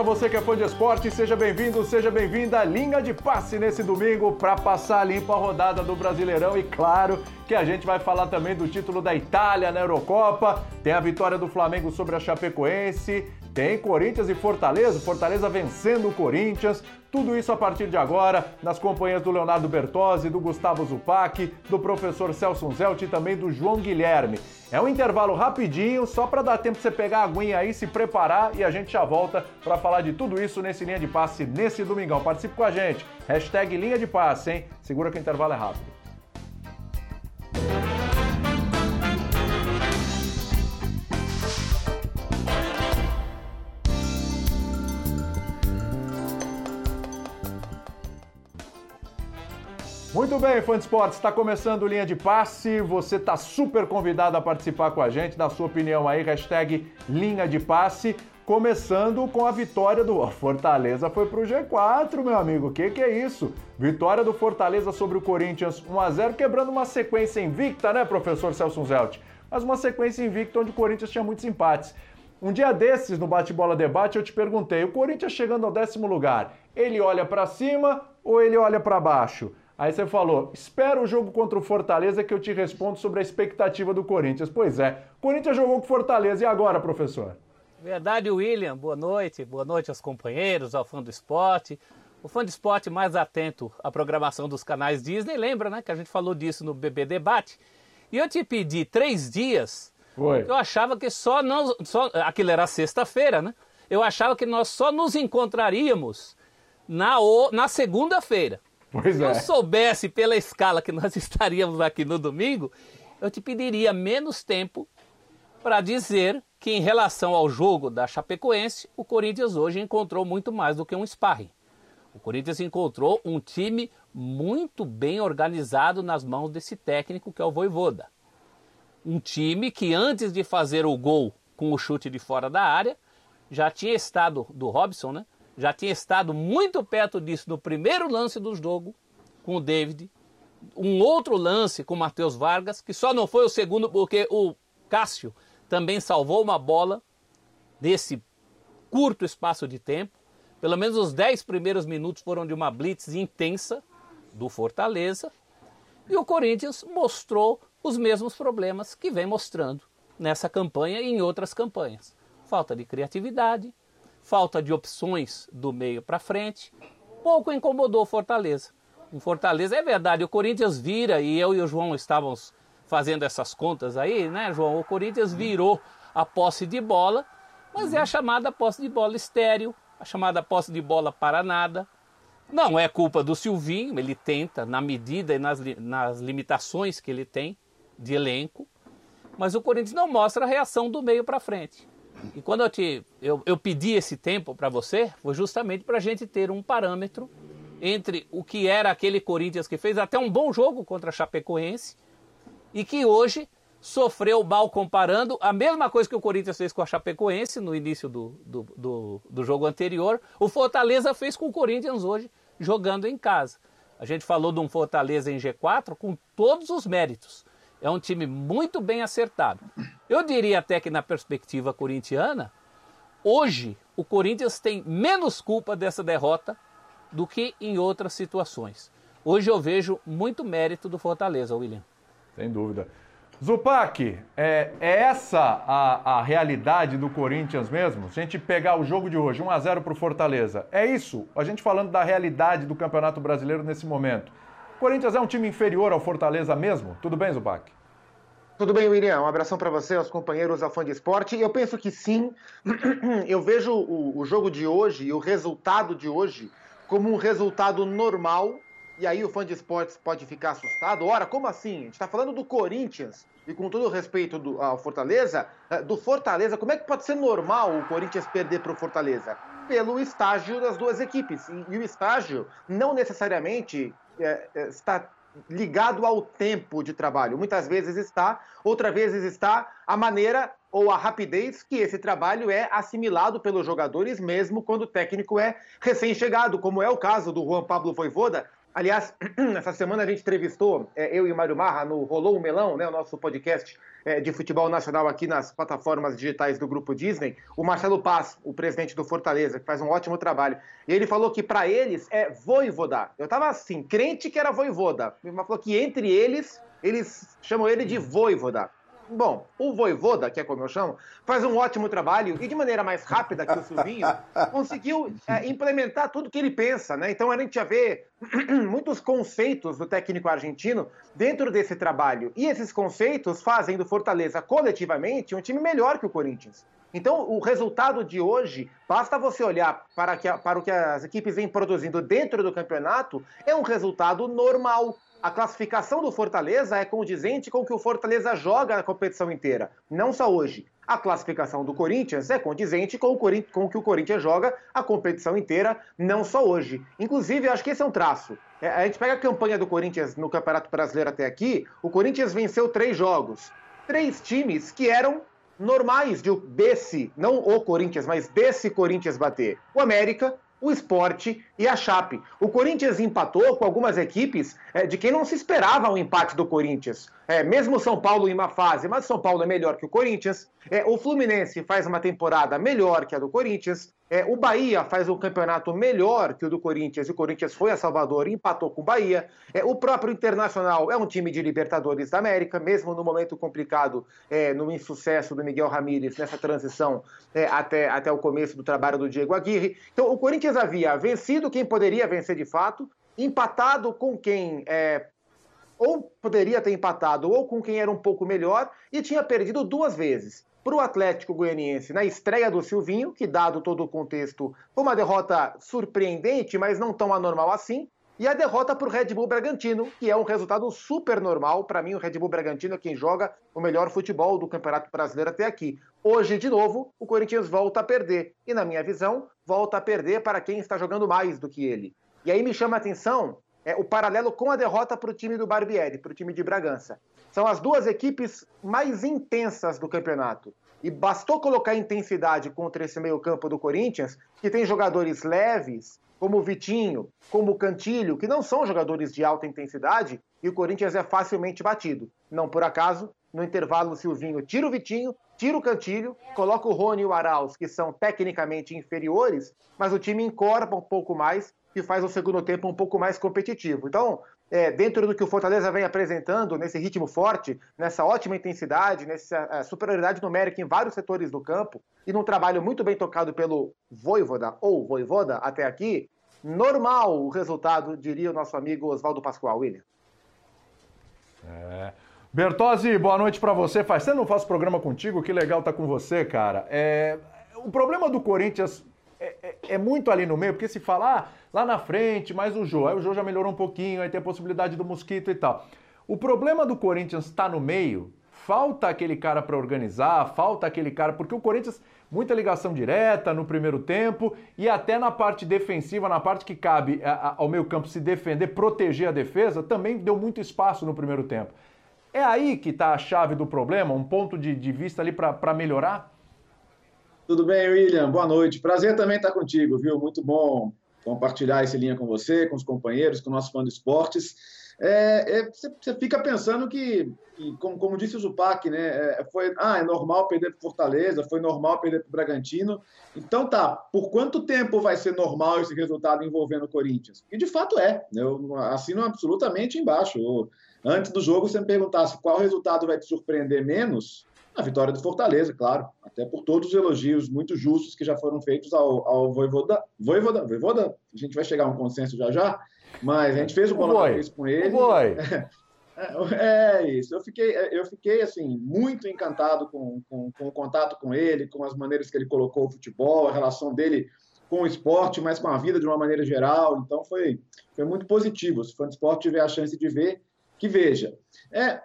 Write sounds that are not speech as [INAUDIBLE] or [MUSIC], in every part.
Para você que é fã de esporte, seja bem-vindo, seja bem-vinda. À linha de passe nesse domingo para passar limpo a rodada do Brasileirão. E claro que a gente vai falar também do título da Itália na Eurocopa, tem a vitória do Flamengo sobre a Chapecoense, tem Corinthians e Fortaleza, Fortaleza vencendo o Corinthians, tudo isso a partir de agora, nas companhias do Leonardo Bertozzi, do Gustavo Zupac, do professor Celso Zelt e também do João Guilherme. É um intervalo rapidinho, só para dar tempo de você pegar a aguinha aí, se preparar e a gente já volta para falar de tudo isso nesse Linha de Passe, nesse domingão. Participe com a gente. Hashtag Linha de Passe, hein? Segura que o intervalo é rápido. Muito bem, fã de esportes, está começando linha de passe. Você está super convidado a participar com a gente, dá sua opinião aí, hashtag linha de passe. Começando com a vitória do [LAUGHS] Fortaleza foi para o G4, meu amigo. O que, que é isso? Vitória do Fortaleza sobre o Corinthians 1 a 0 quebrando uma sequência invicta, né, professor Celso Zelt? Mas uma sequência invicta onde o Corinthians tinha muitos empates. Um dia desses, no Bate-Bola Debate, eu te perguntei: o Corinthians chegando ao décimo lugar, ele olha para cima ou ele olha para baixo? Aí você falou, espera o jogo contra o Fortaleza que eu te respondo sobre a expectativa do Corinthians. Pois é, Corinthians jogou com Fortaleza, e agora, professor? Verdade, William. Boa noite. Boa noite aos companheiros, ao fã do esporte. O fã de esporte mais atento à programação dos canais Disney, lembra, né, que a gente falou disso no BB Debate. E eu te pedi três dias, Foi. eu achava que só nós, só, aquilo era sexta-feira, né? Eu achava que nós só nos encontraríamos na, na segunda-feira. Pois Se é. eu soubesse pela escala que nós [LAUGHS] estaríamos aqui no domingo, eu te pediria menos tempo para dizer que em relação ao jogo da Chapecoense, o Corinthians hoje encontrou muito mais do que um sparring. O Corinthians encontrou um time muito bem organizado nas mãos desse técnico que é o Voivoda. Um time que antes de fazer o gol com o chute de fora da área, já tinha estado do Robson, né? Já tinha estado muito perto disso no primeiro lance do jogo com o David. Um outro lance com o Matheus Vargas, que só não foi o segundo porque o Cássio também salvou uma bola nesse curto espaço de tempo. Pelo menos os 10 primeiros minutos foram de uma blitz intensa do Fortaleza. E o Corinthians mostrou os mesmos problemas que vem mostrando nessa campanha e em outras campanhas. Falta de criatividade, falta de opções do meio para frente, pouco incomodou o Fortaleza. O Fortaleza, é verdade, o Corinthians vira, e eu e o João estávamos fazendo essas contas aí, né, João? O Corinthians virou a posse de bola, mas é a chamada posse de bola estéreo, a chamada posse de bola para nada. Não é culpa do Silvinho, ele tenta, na medida e nas, nas limitações que ele tem de elenco, mas o Corinthians não mostra a reação do meio para frente. E quando eu, te, eu, eu pedi esse tempo para você, foi justamente para a gente ter um parâmetro entre o que era aquele Corinthians que fez até um bom jogo contra a Chapecoense e que hoje sofreu mal comparando a mesma coisa que o Corinthians fez com a Chapecoense no início do, do, do, do jogo anterior, o Fortaleza fez com o Corinthians hoje jogando em casa. A gente falou de um Fortaleza em G4 com todos os méritos. É um time muito bem acertado. Eu diria até que na perspectiva corintiana, hoje o Corinthians tem menos culpa dessa derrota do que em outras situações. Hoje eu vejo muito mérito do Fortaleza, William. Sem dúvida. Zupac, é, é essa a, a, realidade do Corinthians mesmo? Se a gente pegar o jogo de hoje, 1 a 0 para o Fortaleza, é isso? A gente falando da realidade do Campeonato Brasileiro nesse momento. Corinthians é um time inferior ao Fortaleza mesmo? Tudo bem, Zupac? Tudo bem, William? Um abração para você, aos companheiros da Fã de Esporte. Eu penso que sim. [CLEARS THROAT] Eu vejo o, o jogo de hoje e o resultado de hoje como um resultado normal e aí o fã de esportes pode ficar assustado. Ora, como assim? A gente está falando do Corinthians. E com todo o respeito do, ao Fortaleza, eh, do Fortaleza, como é que pode ser normal o Corinthians perder para o Fortaleza? Pelo estágio das duas equipes. E, e o estágio não necessariamente é, está ligado ao tempo de trabalho. Muitas vezes está, outras vezes está a maneira ou a rapidez que esse trabalho é assimilado pelos jogadores, mesmo quando o técnico é recém-chegado, como é o caso do Juan Pablo Voivoda, Aliás, [CLEARS THROAT] essa semana a gente entrevistou, é, eu e o Mário Marra, no Rolou o Melão, né, o nosso podcast é, de futebol nacional aqui nas plataformas digitais do Grupo Disney, o Marcelo Paz, o presidente do Fortaleza, que faz um ótimo trabalho. E ele falou que para eles é voivoda. Eu tava assim, crente que era voivoda. Ele falou que entre eles, eles chamam ele de voivoda. Bom, o Voivoda, que é como eu chamo, faz um ótimo trabalho e de maneira mais rápida que o Silvinho, [LAUGHS] conseguiu é, implementar tudo que ele pensa, né? Então a gente já vê [CLEARS THROAT] muitos conceitos do técnico argentino dentro desse trabalho. E esses conceitos fazem do Fortaleza coletivamente um time melhor que o Corinthians. Então, o resultado de hoje, basta você olhar para, que, para o que as equipes vêm produzindo dentro do campeonato, é um resultado normal a classificação do Fortaleza é condizente com o que o Fortaleza joga na competição inteira, não só hoje. A classificação do Corinthians é condizente com o, com o que o Corinthians joga a competição inteira, não só hoje. Inclusive, acho que esse é um traço. É, a gente pega a campanha do Corinthians no Campeonato Brasileiro até aqui, o Corinthians venceu três jogos. Três times que eram normais de desse, não o Corinthians, mas desse Corinthians bater. O América, o esporte e a Chape. O Corinthians empatou com algumas equipes é, de quem não se esperava o um empate do Corinthians. É, mesmo São Paulo em uma fase, mas São Paulo é melhor que o Corinthians. É, o Fluminense faz uma temporada melhor que a do Corinthians. É, o Bahia faz um campeonato melhor que o do Corinthians, e o Corinthians foi a Salvador e empatou com o Bahia. É, o próprio Internacional é um time de Libertadores da América, mesmo no momento complicado, é, no insucesso do Miguel Ramírez, nessa transição é, até, até o começo do trabalho do Diego Aguirre. Então, o Corinthians havia vencido quem poderia vencer de fato, empatado com quem é, ou poderia ter empatado ou com quem era um pouco melhor e tinha perdido duas vezes. Para o Atlético Goianiense, na estreia do Silvinho, que dado todo o contexto, foi uma derrota surpreendente, mas não tão anormal assim. E a derrota para o Red Bull Bragantino, que é um resultado super normal. Para mim, o Red Bull Bragantino é quem joga o melhor futebol do Campeonato Brasileiro até aqui. Hoje, de novo, o Corinthians volta a perder. E, na minha visão, volta a perder para quem está jogando mais do que ele. E aí me chama a atenção é, o paralelo com a derrota para o time do Barbieri, para o time de Bragança. São as duas equipes mais intensas do campeonato. E bastou colocar intensidade contra esse meio-campo do Corinthians, que tem jogadores leves, como o Vitinho, como o Cantilho, que não são jogadores de alta intensidade, e o Corinthians é facilmente batido. Não por acaso, no intervalo, o Silvinho tira o Vitinho, tira o Cantilho, coloca o Rony e o Arauz, que são tecnicamente inferiores, mas o time encorpa um pouco mais que faz o segundo tempo um pouco mais competitivo. Então, é, dentro do que o Fortaleza vem apresentando, nesse ritmo forte, nessa ótima intensidade, nessa é, superioridade numérica em vários setores do campo, e num trabalho muito bem tocado pelo Voivoda, ou Voivoda, até aqui, normal o resultado, diria o nosso amigo Oswaldo Pascoal, William. É. Bertozzi, boa noite para você. Faz tempo não faço programa contigo, que legal tá com você, cara. É, o problema do Corinthians é, é, é, muito ali no meio, porque se falar ah, lá na frente, mas o Jô, aí o Jô já melhorou um pouquinho, aí tem a possibilidade do Mosquito e tal. O problema do Corinthians está no meio, falta aquele cara para organizar, falta aquele cara, porque o Corinthians, muita ligação direta no primeiro tempo e até na parte defensiva, na parte que cabe ao meio campo se defender, proteger a defesa, também deu muito espaço no primeiro tempo. É aí que está a chave do problema, um ponto de, de vista ali para melhorar? Tudo bem, William? Boa noite. Prazer também estar contigo, viu? Muito bom compartilhar esse linha com você, com os companheiros, com o nosso fã de esportes. É, é, você, você, fica pensando que, que como, como, disse o Zupac, né, é, foi, ah, é normal perder para Fortaleza, foi normal perder para o Bragantino. Então tá, por quanto tempo vai ser normal esse resultado envolvendo o Corinthians? E de fato é, eu assino absolutamente embaixo. Antes do jogo, você me perguntasse qual resultado vai te surpreender menos, a vitória do Fortaleza, claro, até por todos os elogios muito justos que já foram feitos ao, ao Voivoda. Voivoda, Voivoda, a gente vai chegar a um consenso já já, mas a gente fez o bola vez com ele. [LAUGHS] É, é, isso. Eu fiquei, eu fiquei assim muito encantado com, com, com, o contato com ele, com as maneiras que ele colocou o futebol, a relação dele com o esporte, mas com a vida de uma maneira geral. Então foi, foi muito positivo. Se o fã de esporte tiver a chance de ver, que veja. É,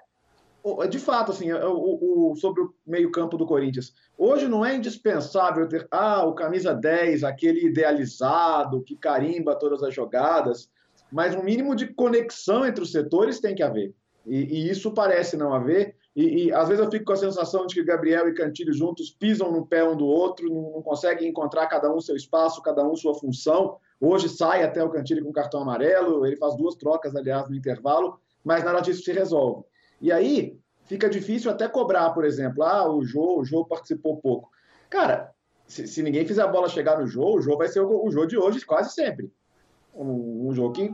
de fato, assim, é, o, o, sobre o meio-campo do Corinthians. Hoje não é indispensável ter ah, o camisa 10, aquele idealizado que carimba todas as jogadas, mas um mínimo de conexão entre os setores tem que haver. E, e isso parece não haver. E, e, às vezes eu fico com a sensação de que Gabriel e Cantilho juntos pisam no pé um do outro, não, não conseguem encontrar cada um seu espaço, cada um sua função. Hoje sai até o Cantilho com cartão amarelo, ele faz duas trocas, aliás, no intervalo, mas nada disso se resolve. E aí fica difícil até cobrar, por exemplo, ah, o Jô, o Jô participou pouco. Cara, se, se, ninguém fizer a bola chegar no Jô, o Jô vai ser o, o Jô de hoje quase sempre. Um, um jogo que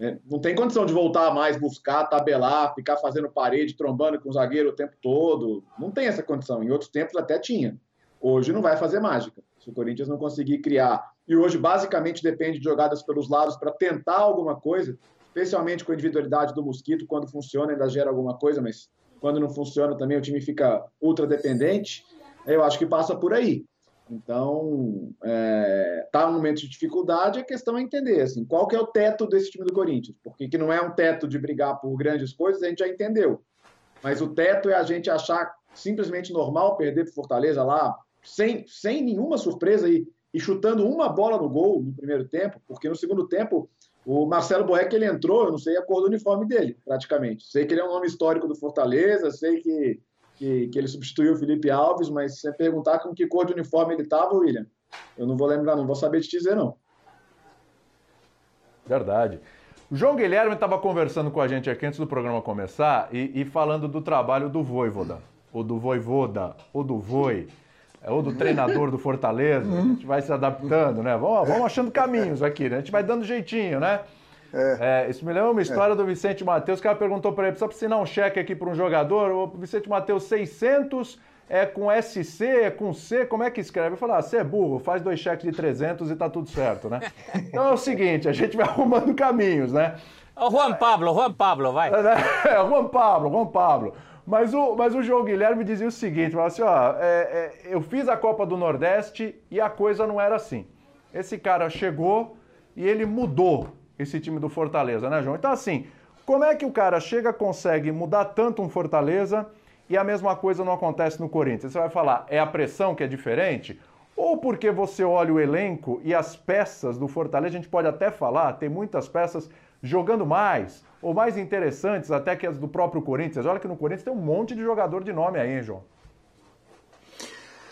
é, não tem condição de voltar mais, buscar, tabelar, ficar fazendo parede, trombando com o zagueiro o tempo todo. Não tem essa condição. Em outros tempos até tinha. Hoje não vai fazer mágica. Se o Corinthians não conseguir criar. E hoje basicamente depende de jogadas pelos lados para tentar alguma coisa, especialmente com a individualidade do Mosquito, quando funciona ainda gera alguma coisa, mas quando não funciona também o time fica ultra dependente. Eu acho que passa por aí. Então, é, tá um momento de dificuldade, a questão é entender assim, qual que é o teto desse time do Corinthians. Porque que não é um teto de brigar por grandes coisas, a gente já entendeu. Mas o teto é a gente achar simplesmente normal perder para Fortaleza lá, sem, sem nenhuma surpresa e, e chutando uma bola no gol no primeiro tempo, porque no segundo tempo o Marcelo Boeck ele entrou, eu não sei a cor do uniforme dele, praticamente. Sei que ele é um nome histórico do Fortaleza, sei que que, que ele substituiu o Felipe Alves, mas se você perguntar com que cor de uniforme ele estava, William, eu não vou lembrar, não vou saber te dizer, não. Verdade. O João Guilherme estava conversando com a gente aqui antes do programa começar e, e falando do trabalho do Voivoda, ou do Voivoda, ou do Voi, ou do treinador do Fortaleza. A gente vai se adaptando, né? Vamos, vamos achando caminhos aqui, né? A gente vai dando jeitinho, né? É. É, isso me lembra uma história é. do Vicente Matheus, que ela perguntou para ele, precisa assinar um cheque aqui para um jogador? O Vicente Matheus, 600 é com SC, é com C, como é que escreve? Eu falei, ah, você é burro, faz dois cheques de 300 e tá tudo certo, né? Então é o seguinte, a gente vai [LAUGHS] arrumando caminhos, né? O Juan Pablo, Juan Pablo, vai. É, [LAUGHS] Juan Pablo, Juan Pablo. Mas o, mas o João Guilherme dizia o seguinte, falava assim, ó, é, é, eu fiz a Copa do Nordeste e a coisa não era assim. Esse cara chegou e ele mudou esse time do Fortaleza, né, João? Então, assim, como é que o cara chega, consegue mudar tanto um Fortaleza e a mesma coisa não acontece no Corinthians? Você vai falar, é a pressão que é diferente? Ou porque você olha o elenco e as peças do Fortaleza, a gente pode até falar, tem muitas peças jogando mais, ou mais interessantes até que as do próprio Corinthians. Olha que no Corinthians tem um monte de jogador de nome aí, hein, João?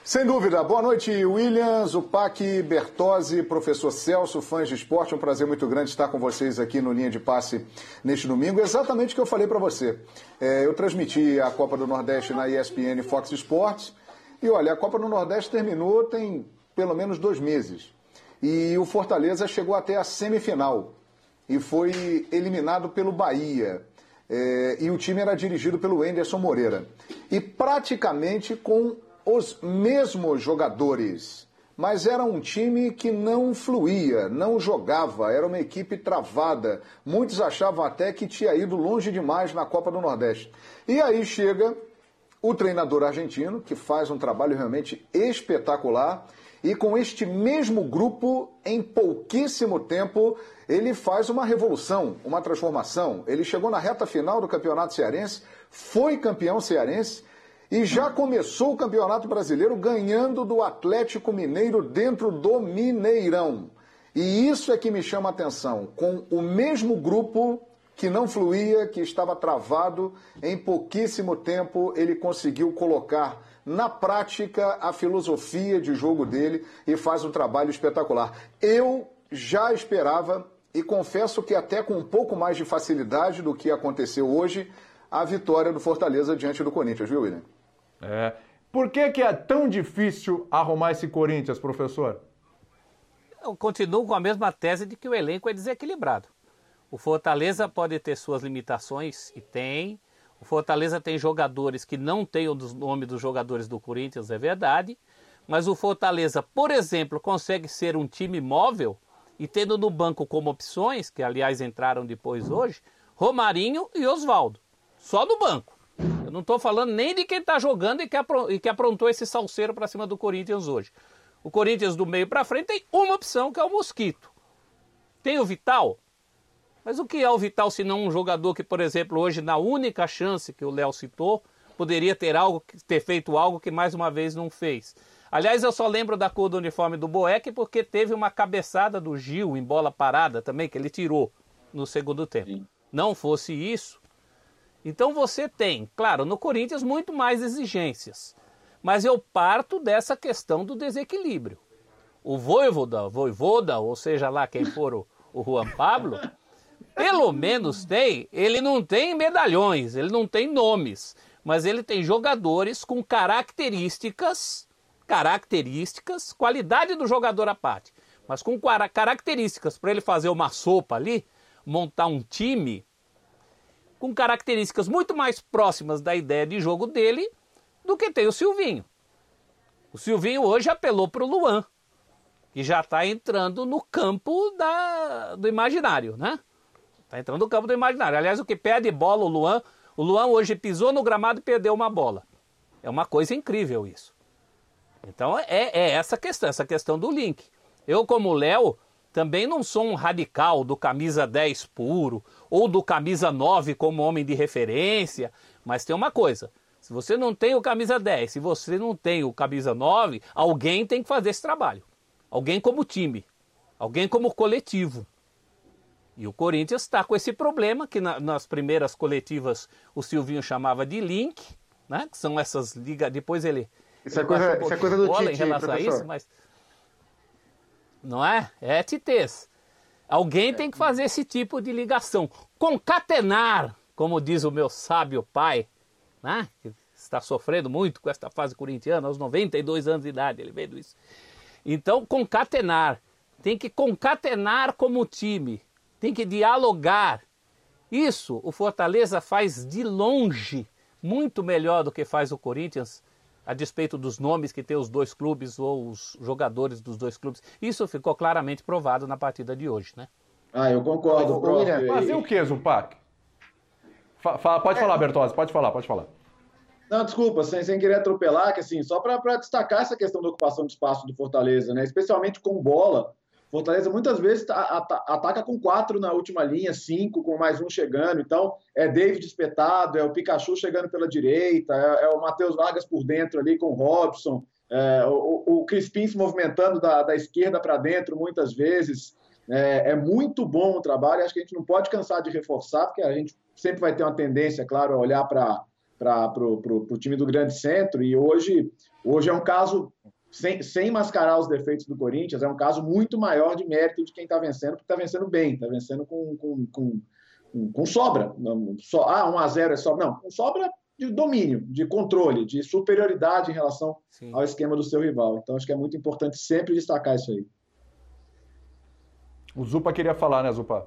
Sem dúvida. Boa noite, Williams, Upac, Bertozzi, professor Celso, fãs de esporte. É um prazer muito grande estar com vocês aqui no Linha de Passe neste domingo. Exatamente o que eu falei para você. É, eu transmiti a Copa do Nordeste na ESPN Fox Sports. E olha, a Copa do Nordeste terminou tem pelo menos dois meses. E o Fortaleza chegou até a semifinal e foi eliminado pelo Bahia. É, e o time era dirigido pelo Enderson Moreira. E praticamente com os mesmos jogadores, mas era um time que não fluía, não jogava, era uma equipe travada. Muitos achavam até que tinha ido longe demais na Copa do Nordeste. E aí chega o treinador argentino, que faz um trabalho realmente espetacular, e com este mesmo grupo, em pouquíssimo tempo, ele faz uma revolução, uma transformação. Ele chegou na reta final do Campeonato Cearense, foi campeão cearense e já começou o Campeonato Brasileiro ganhando do Atlético Mineiro dentro do Mineirão. E isso é que me chama a atenção. Com o mesmo grupo que não fluía, que estava travado, em pouquíssimo tempo ele conseguiu colocar na prática a filosofia de jogo dele e faz um trabalho espetacular. Eu já esperava, e confesso que até com um pouco mais de facilidade do que aconteceu hoje, a vitória do Fortaleza diante do Corinthians, viu, William? É. Por que, que é tão difícil arrumar esse Corinthians, professor? Eu continuo com a mesma tese de que o elenco é desequilibrado. O Fortaleza pode ter suas limitações, e tem. O Fortaleza tem jogadores que não têm o nome dos jogadores do Corinthians, é verdade. Mas o Fortaleza, por exemplo, consegue ser um time móvel e tendo no banco como opções, que aliás entraram depois hoje, Romarinho e Oswaldo. Só no banco. Eu não estou falando nem de quem está jogando e que, e que aprontou esse salseiro para cima do Corinthians hoje. O Corinthians do meio para frente tem uma opção que é o Mosquito. Tem o Vital. Mas o que é o Vital se não um jogador que, por exemplo, hoje na única chance que o Léo citou, poderia ter algo ter feito algo que mais uma vez não fez. Aliás, eu só lembro da cor do uniforme do Boeck porque teve uma cabeçada do Gil em bola parada também que ele tirou no segundo tempo. Sim. Não fosse isso, então você tem, claro, no Corinthians muito mais exigências. Mas eu parto dessa questão do desequilíbrio. o Voivoda, Voivoda, ou seja lá quem for o, o Juan Pablo, [LAUGHS] pelo menos tem, ele não tem medalhões, ele não tem nomes, mas ele tem jogadores com características, características, qualidade do jogador à parte, mas com características para ele fazer uma sopa ali, montar um time com características muito mais próximas da ideia de jogo dele do que tem o Silvinho. O Silvinho hoje apelou para o Luan, que já está entrando no campo da, do imaginário, né? Está entrando no campo do imaginário. Aliás, o que pede bola o Luan, o Luan hoje pisou no gramado e perdeu uma bola. É uma coisa incrível isso. Então é, é essa questão, essa questão do link. Eu, como Léo, também não sou um radical do camisa 10 puro ou do camisa 9 como homem de referência, mas tem uma coisa: se você não tem o camisa 10, se você não tem o camisa 9, alguém tem que fazer esse trabalho. Alguém como time, alguém como coletivo. E o Corinthians está com esse problema que na, nas primeiras coletivas o Silvinho chamava de link, né? Que são essas ligas. Depois ele. Isso, é coisa, um isso é coisa do Tite, em relação professor. a isso, mas não é? É TTs. Alguém tem que fazer esse tipo de ligação. Concatenar, como diz o meu sábio pai, né? que está sofrendo muito com esta fase corintiana, aos 92 anos de idade, ele veio isso. Então, concatenar. Tem que concatenar como time. Tem que dialogar. Isso o Fortaleza faz de longe muito melhor do que faz o Corinthians a despeito dos nomes que tem os dois clubes ou os jogadores dos dois clubes. Isso ficou claramente provado na partida de hoje, né? Ah, eu concordo, prof. Fazer o que, Zupac? Fa pode é. falar, Bertozzi, pode falar, pode falar. Não, desculpa, sem, sem querer atropelar, que assim, só para destacar essa questão da ocupação de espaço do Fortaleza, né? Especialmente com bola. Fortaleza muitas vezes ataca com quatro na última linha, cinco, com mais um chegando. Então, é David espetado, é o Pikachu chegando pela direita, é, é o Matheus Vargas por dentro ali com o Robson, é, o, o Crispim se movimentando da, da esquerda para dentro muitas vezes. É, é, muito bom o trabalho, acho que a gente não pode cansar de reforçar, porque a gente sempre vai ter uma tendência, claro, a olhar para o time do grande centro, e hoje, hoje é um caso sem, sem mascarar os defeitos do Corinthians, é um caso muito maior de mérito de quem está vencendo, porque está vencendo bem, está vencendo com, com, com, com, sobra. Não, só, ah, 1 a 0 é sobra. Não, com sobra de domínio, de controle, de superioridade em relação Sim. ao esquema do seu rival. Então, acho que é muito importante sempre destacar isso aí. O Zupa queria falar, né, Zupa?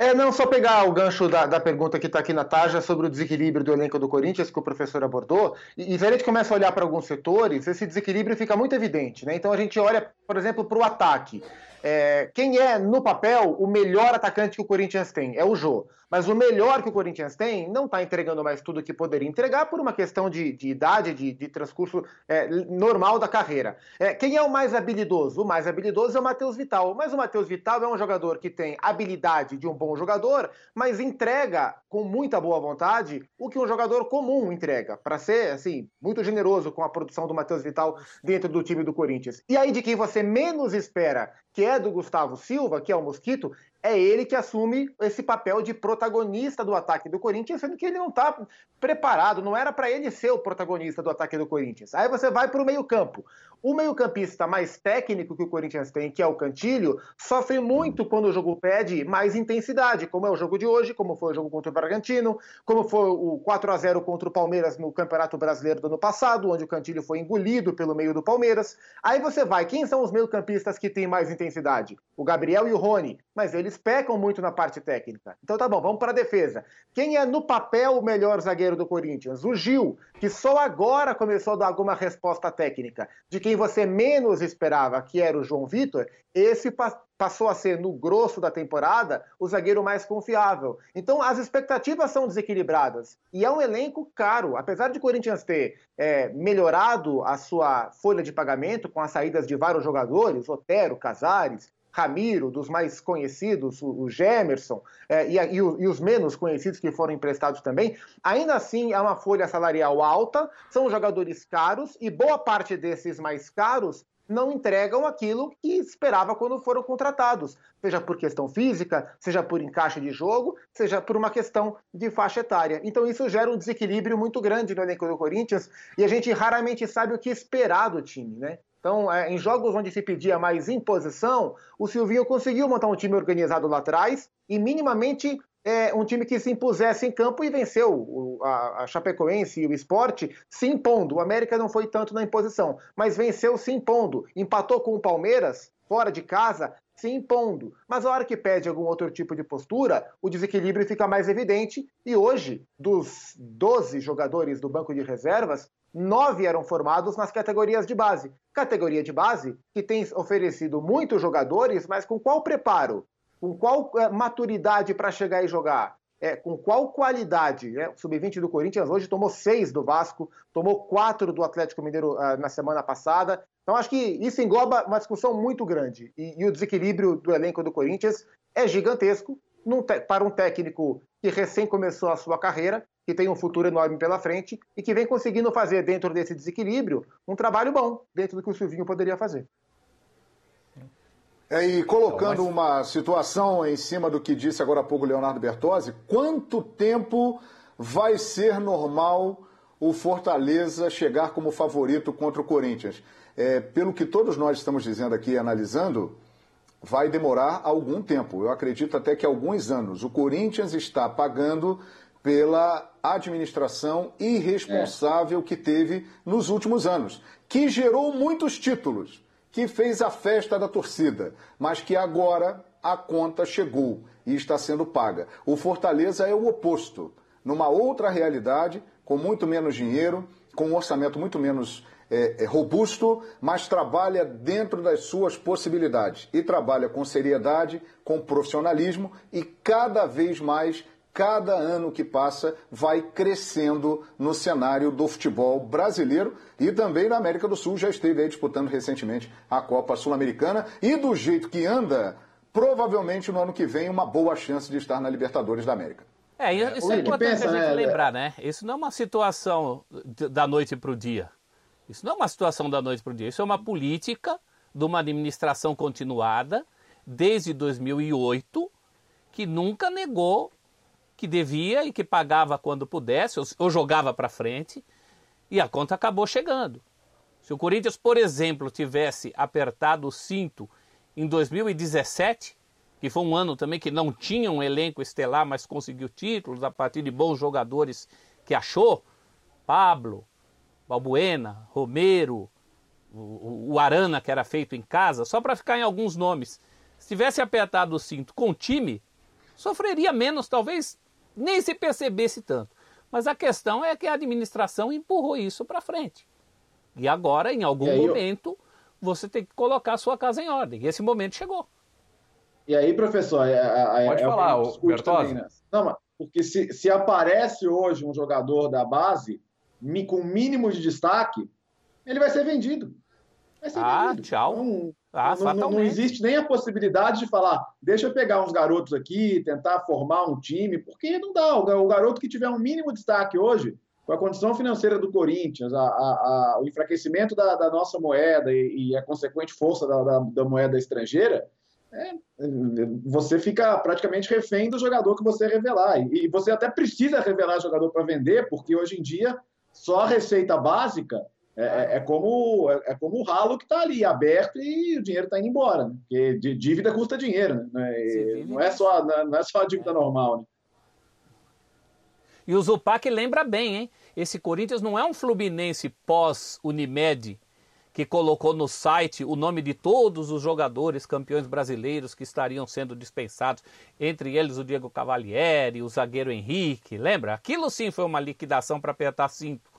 É, não, só pegar o gancho da, da pergunta que está aqui na Taja sobre o desequilíbrio do elenco do Corinthians, que o professor abordou, e, e se a gente começa a olhar para alguns setores, esse desequilíbrio fica muito evidente, né? Então a gente olha, por exemplo, para o ataque. É, quem é, no papel, o melhor atacante que o Corinthians tem? É o Jô. Mas o melhor que o Corinthians tem não está entregando mais tudo que poderia entregar por uma questão de, de idade, de, de transcurso é, normal da carreira. É, quem é o mais habilidoso? O mais habilidoso é o Matheus Vital. Mas o Matheus Vital é um jogador que tem habilidade de um bom jogador, mas entrega com muita boa vontade o que um jogador comum entrega, para ser assim muito generoso com a produção do Matheus Vital dentro do time do Corinthians. E aí de quem você menos espera, que é do Gustavo Silva, que é o Mosquito, é ele que assume esse papel de protagonista do ataque do Corinthians, sendo que ele não está preparado, não era para ele ser o protagonista do ataque do Corinthians. Aí você vai para o meio-campo. O meio-campista mais técnico que o Corinthians tem, que é o Cantilho, sofre muito quando o jogo pede mais intensidade, como é o jogo de hoje, como foi o jogo contra o Bragantino, como foi o 4 a 0 contra o Palmeiras no Campeonato Brasileiro do ano passado, onde o Cantilho foi engolido pelo meio do Palmeiras. Aí você vai, quem são os meio-campistas que têm mais intensidade? O Gabriel e o Rony, mas eles pecam muito na parte técnica. Então tá bom, vamos para a defesa. Quem é no papel o melhor zagueiro do Corinthians? O Gil, que só agora começou a dar alguma resposta técnica. De quem quem você menos esperava, que era o João Vitor, esse passou a ser, no grosso da temporada, o zagueiro mais confiável. Então, as expectativas são desequilibradas. E é um elenco caro. Apesar de o Corinthians ter é, melhorado a sua folha de pagamento com as saídas de vários jogadores, Otero, Casares, Ramiro, dos mais conhecidos, o Gemerson, é, e, e, e, os menos conhecidos que foram emprestados também, ainda assim é uma folha salarial alta, são jogadores caros e boa parte desses mais caros não entregam aquilo que esperava quando foram contratados, seja por questão física, seja por encaixe de jogo, seja por uma questão de faixa etária. Então isso gera um desequilíbrio muito grande no elenco do Corinthians e a gente raramente sabe o que esperar do time, né? Então, é, em jogos onde se pedia mais imposição, o Silvinho conseguiu montar um time organizado lá atrás e minimamente é, um time que se impusesse em campo e venceu o, a, a Chapecoense e o esporte se impondo. O América não foi tanto na imposição, mas venceu se impondo. Empatou com o Palmeiras, fora de casa, se impondo. Mas a hora que pede algum outro tipo de postura, o desequilíbrio fica mais evidente. E hoje, dos 12 jogadores do banco de reservas, nove eram formados nas categorias de base. Categoria de base que tem oferecido muitos jogadores, mas com qual preparo? Com qual é, maturidade para chegar e jogar? É, com qual qualidade? Né? O Sub-20 do Corinthians hoje tomou seis do Vasco, tomou quatro do Atlético Mineiro uh, na semana passada. Então acho que isso engloba uma discussão muito grande. E, e o desequilíbrio do elenco do Corinthians é gigantesco para um técnico que recém começou a sua carreira que tem um futuro enorme pela frente e que vem conseguindo fazer, dentro desse desequilíbrio, um trabalho bom, dentro do que o Silvinho poderia fazer. É, e colocando uma situação em cima do que disse agora há pouco o Leonardo Bertozzi, quanto tempo vai ser normal o Fortaleza chegar como favorito contra o Corinthians? É, pelo que todos nós estamos dizendo aqui, analisando, vai demorar algum tempo. Eu acredito até que alguns anos. O Corinthians está pagando pela administração irresponsável é. que teve nos últimos anos, que gerou muitos títulos, que fez a festa da torcida, mas que agora a conta chegou e está sendo paga. O Fortaleza é o oposto, numa outra realidade, com muito menos dinheiro, com um orçamento muito menos é, é, robusto, mas trabalha dentro das suas possibilidades e trabalha com seriedade, com profissionalismo e cada vez mais cada ano que passa vai crescendo no cenário do futebol brasileiro e também na América do Sul. Já esteve aí disputando recentemente a Copa Sul-Americana e do jeito que anda, provavelmente no ano que vem uma boa chance de estar na Libertadores da América. É, isso é, é importante pensa, a gente né, lembrar, né? Isso não é uma situação da noite para o dia. Isso não é uma situação da noite para o dia. Isso é uma política de uma administração continuada desde 2008 que nunca negou que devia e que pagava quando pudesse, ou, ou jogava para frente, e a conta acabou chegando. Se o Corinthians, por exemplo, tivesse apertado o cinto em 2017, que foi um ano também que não tinha um elenco estelar, mas conseguiu títulos a partir de bons jogadores que achou, Pablo, Balbuena, Romero, o, o Arana, que era feito em casa, só para ficar em alguns nomes. Se tivesse apertado o cinto com o time, sofreria menos, talvez nem se percebesse tanto. Mas a questão é que a administração empurrou isso para frente. E agora, em algum momento, eu... você tem que colocar a sua casa em ordem. E esse momento chegou. E aí, professor, é, é, é Pode é falar, o Bertozzi. Né? Não, mas porque se, se aparece hoje um jogador da base com mínimo de destaque, ele vai ser vendido. Vai ser ah, vendido. tchau. Então, ah, não, não, não, existe nem a possibilidade de falar, deixa eu pegar uns garotos aqui, tentar formar um time, porque não dá. O garoto que tiver um mínimo destaque hoje, com a condição financeira do Corinthians, a, a, a, o enfraquecimento da, da, nossa moeda e, e, a consequente força da, da, da moeda estrangeira, é, você fica praticamente refém do jogador que você revelar. E, e você até precisa revelar jogador para vender, porque hoje em dia só a receita básica é, é, é, como, é, é, como o ralo que está ali aberto e o dinheiro está indo embora, né? Porque dívida custa dinheiro, né? Não é só, não é só a dívida normal, né? E o Zupac lembra bem, hein? Esse Corinthians não é um Fluminense pós-Unimed que colocou no site o nome de todos os jogadores campeões brasileiros que estariam sendo dispensados, entre eles o Diego Cavalieri, o zagueiro Henrique, lembra? Aquilo sim foi uma liquidação para apertar cinto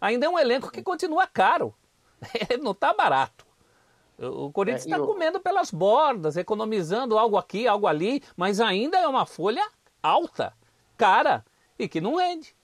ainda é um elenco que continua caro. [LAUGHS] Não está barato. O Corinthians está é, eu... comendo pelas bordas, economizando algo aqui, algo ali, mas ainda é uma folha alta, cara, e que não rende.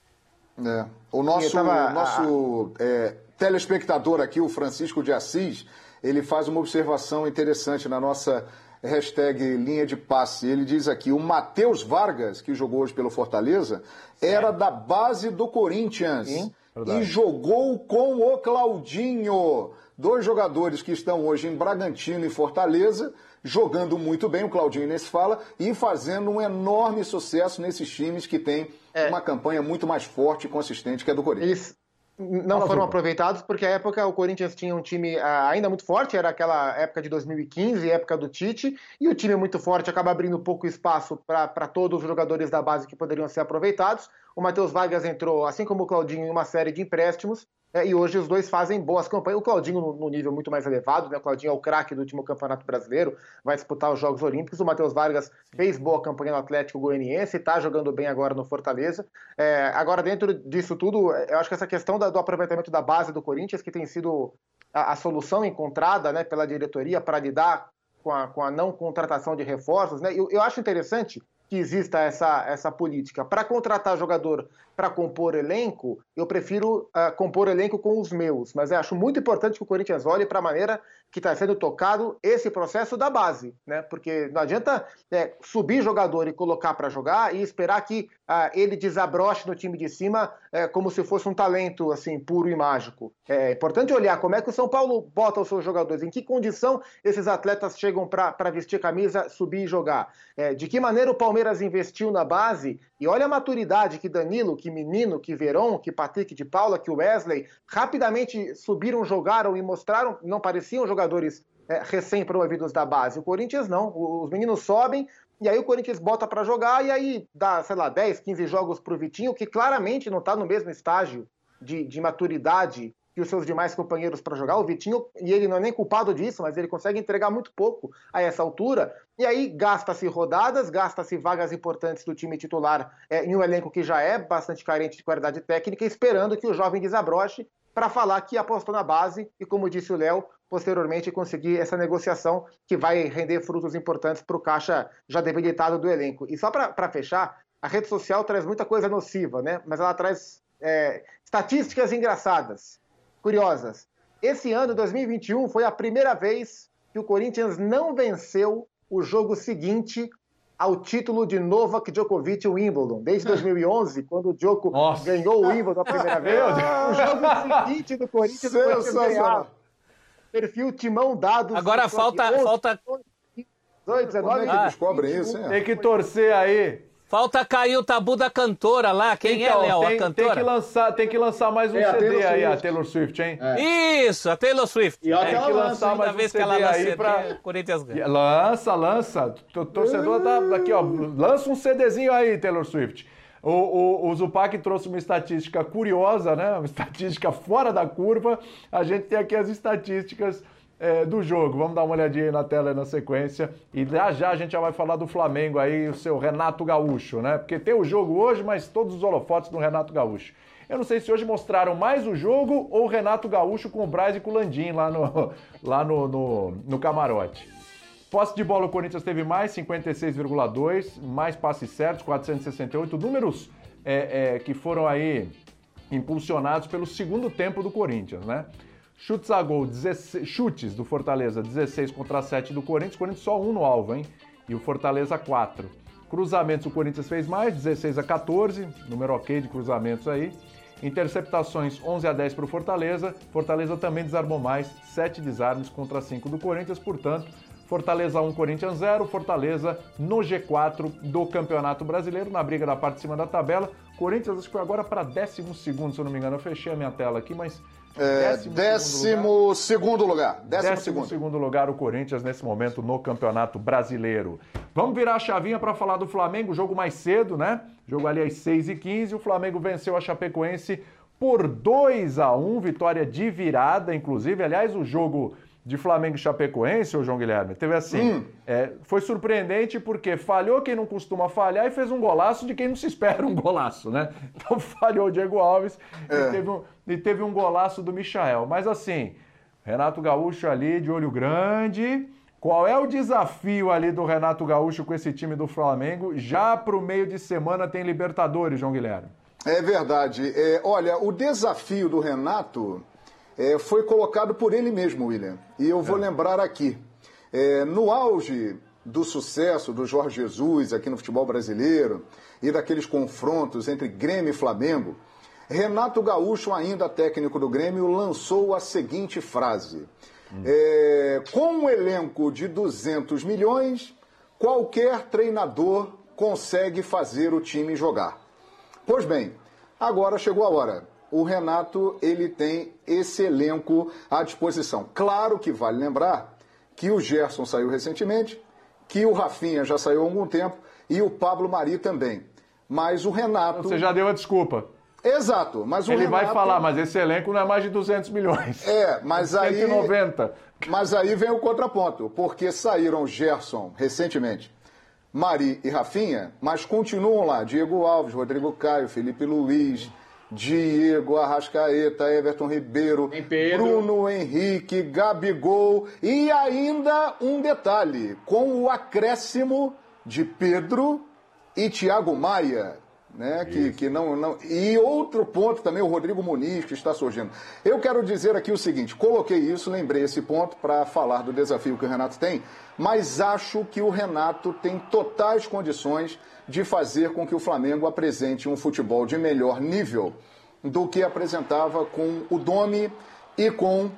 É. O nosso, tava... nosso é, telespectador aqui, o Francisco de Assis, ele faz uma observação interessante na nossa hashtag linha de passe. Ele diz aqui: o Matheus Vargas, que jogou hoje pelo Fortaleza, era da base do Corinthians. Sim. Verdade. e jogou com o Claudinho. Dois jogadores que estão hoje em Bragantino e Fortaleza, jogando muito bem, o Claudinho nesse fala, e fazendo um enorme sucesso nesses times que têm é. uma campanha muito mais forte e consistente que a do Corinthians. Isso. não foram aproveitados porque a época o Corinthians tinha um time ah, ainda muito forte, era aquela época de 2015, época do Tite, e o time muito forte acaba abrindo pouco espaço para todos os jogadores da base que poderiam ser aproveitados. O Matheus Vargas entrou, assim como o Claudinho, em uma série de empréstimos, e hoje os dois fazem boas campanhas. O Claudinho no, nível muito mais elevado, né? O Claudinho é o craque do último Campeonato Brasileiro, vai disputar os Jogos Olímpicos. O Matheus Vargas fez boa campanha no Atlético Goianiense, está jogando bem agora no Fortaleza. É, agora, dentro disso tudo, eu acho que essa questão do aproveitamento da base do Corinthians, que tem sido a, a solução encontrada né, pela diretoria para lidar com a, com a, não contratação de reforços, né? Eu, eu acho interessante que exista essa, essa política. Para contratar jogador para compor elenco, eu prefiro uh, compor elenco com os meus. Mas eu acho muito importante que o Corinthians olhe para a maneira que está sendo tocado esse processo da base, né? Porque não adianta é, subir jogador e colocar para jogar e esperar que uh, ele desabroche no time de cima é, como se fosse um talento assim puro e mágico. É importante olhar como é que o São Paulo bota os seus jogadores, em que condição esses atletas chegam para vestir camisa, subir e jogar. É, de que maneira o Palmeiras investiu na base e olha a maturidade que Danilo, que Menino, que Veron, que Patrick de Paula, que Wesley rapidamente subiram, jogaram e mostraram, não pareciam jogadores é, recém-promovidos da base. O Corinthians não, os meninos sobem e aí o Corinthians bota para jogar e aí dá, sei lá, 10, 15 jogos para o Vitinho, que claramente não está no mesmo estágio de, de maturidade que os seus demais companheiros para jogar. O Vitinho, e ele não é nem culpado disso, mas ele consegue entregar muito pouco a essa altura. E aí gasta-se rodadas, gasta-se vagas importantes do time titular é, em um elenco que já é bastante carente de qualidade técnica, esperando que o jovem desabroche para falar que apostou na base e, como disse o Léo, posteriormente conseguir essa negociação que vai render frutos importantes para o caixa já debilitado do elenco. E só para fechar, a rede social traz muita coisa nociva, né? mas ela traz é, estatísticas engraçadas curiosas. Esse ano, 2021, foi a primeira vez que o Corinthians não venceu o jogo seguinte ao título de Novak Djokovic Wimbledon. Desde 2011, quando o Djoko Nossa. ganhou o Wimbledon a primeira vez, o jogo seguinte do Corinthians foi ganhar. Perfil Timão Dados. Agora falta... 11, falta... 18, 19, Como é que descobrem isso, hein? Tem que torcer aí Falta cair o tabu da cantora lá. Quem é, então, é, Léo? A cantora? Tem que, lançar, tem que lançar mais um é, CD a aí, a Taylor Swift, hein? É. Isso, a Taylor Swift. E tem que lançar mais um vez CD que ela lança aí pra... Corinthians ganha. Lança, lança. O torcedor tá aqui, ó. Lança um CDzinho aí, Taylor Swift. O, o, o Zupac trouxe uma estatística curiosa, né? Uma [LAUGHS] estatística fora da curva. A gente tem aqui as estatísticas é, do jogo. Vamos dar uma olhadinha aí na tela na sequência. E já já a gente já vai falar do Flamengo aí, o seu Renato Gaúcho, né? Porque tem o jogo hoje, mas todos os holofotes do Renato Gaúcho. Eu não sei se hoje mostraram mais o jogo ou o Renato Gaúcho com o Braz e com o Landim lá no, [LAUGHS] lá no, no, no camarote. Posse de bola o Corinthians teve mais, 56,2, mais passes certos, 468, números é, é, que foram aí impulsionados pelo segundo tempo do Corinthians, né? Chutes a gol, 16, chutes do Fortaleza, 16 contra 7 do Corinthians. O Corinthians só um no alvo, hein? E o Fortaleza 4. Cruzamentos, o Corinthians fez mais, 16 a 14, número ok de cruzamentos aí. Interceptações 11 a 10 para o Fortaleza. Fortaleza também desarmou mais, 7 desarmes contra 5 do Corinthians, portanto, Fortaleza 1, Corinthians 0. Fortaleza no G4 do Campeonato Brasileiro, na briga da parte de cima da tabela. Corinthians acho que foi agora para 12, se eu não me engano. Eu fechei a minha tela aqui, mas é, décimo, décimo segundo lugar. Décimo, décimo segundo. segundo lugar o Corinthians nesse momento no Campeonato Brasileiro. Vamos virar a chavinha para falar do Flamengo, jogo mais cedo, né? Jogo ali às 6h15. O Flamengo venceu a Chapecoense por 2 a 1 vitória de virada, inclusive. Aliás, o jogo de Flamengo e Chapecoense, o João Guilherme, teve assim. Hum. É, foi surpreendente porque falhou quem não costuma falhar e fez um golaço de quem não se espera um golaço, né? [LAUGHS] Então falhou o Diego Alves é. e, teve um, e teve um golaço do Michael. Mas assim, Renato Gaúcho ali de olho grande. Qual é o desafio ali do Renato Gaúcho com esse time do Flamengo? Já para o meio de semana tem Libertadores, João Guilherme. É verdade. É, olha, o desafio do Renato é, foi colocado por ele mesmo, William. E eu vou é. lembrar aqui. É, no auge do sucesso do Jorge Jesus aqui no futebol brasileiro e daqueles confrontos entre Grêmio e Flamengo, Renato Gaúcho, ainda técnico do Grêmio, lançou a seguinte frase: hum. é, Com um elenco de 200 milhões, qualquer treinador consegue fazer o time jogar. Pois bem, agora chegou a hora. O Renato ele tem esse elenco à disposição. Claro que vale lembrar que o Gerson saiu recentemente, que o Rafinha já saiu há algum tempo e o Pablo Mari também. Mas o Renato. Você já deu a desculpa. Exato, mas o Ele Renato... vai falar, mas esse elenco não é mais de 200 milhões. É, mas aí. 190. Mas aí vem o contraponto, porque saíram Gerson recentemente, Mari e Rafinha, mas continuam lá Diego Alves, Rodrigo Caio, Felipe Luiz, Diego Arrascaeta, Everton Ribeiro, Bruno Henrique, Gabigol e ainda um detalhe, com o acréscimo de Pedro e Thiago Maia, né? Que, que não, não. E outro ponto também, o Rodrigo Muniz, que está surgindo. Eu quero dizer aqui o seguinte: coloquei isso, lembrei esse ponto para falar do desafio que o Renato tem, mas acho que o Renato tem totais condições de fazer com que o Flamengo apresente um futebol de melhor nível do que apresentava com o Domi e com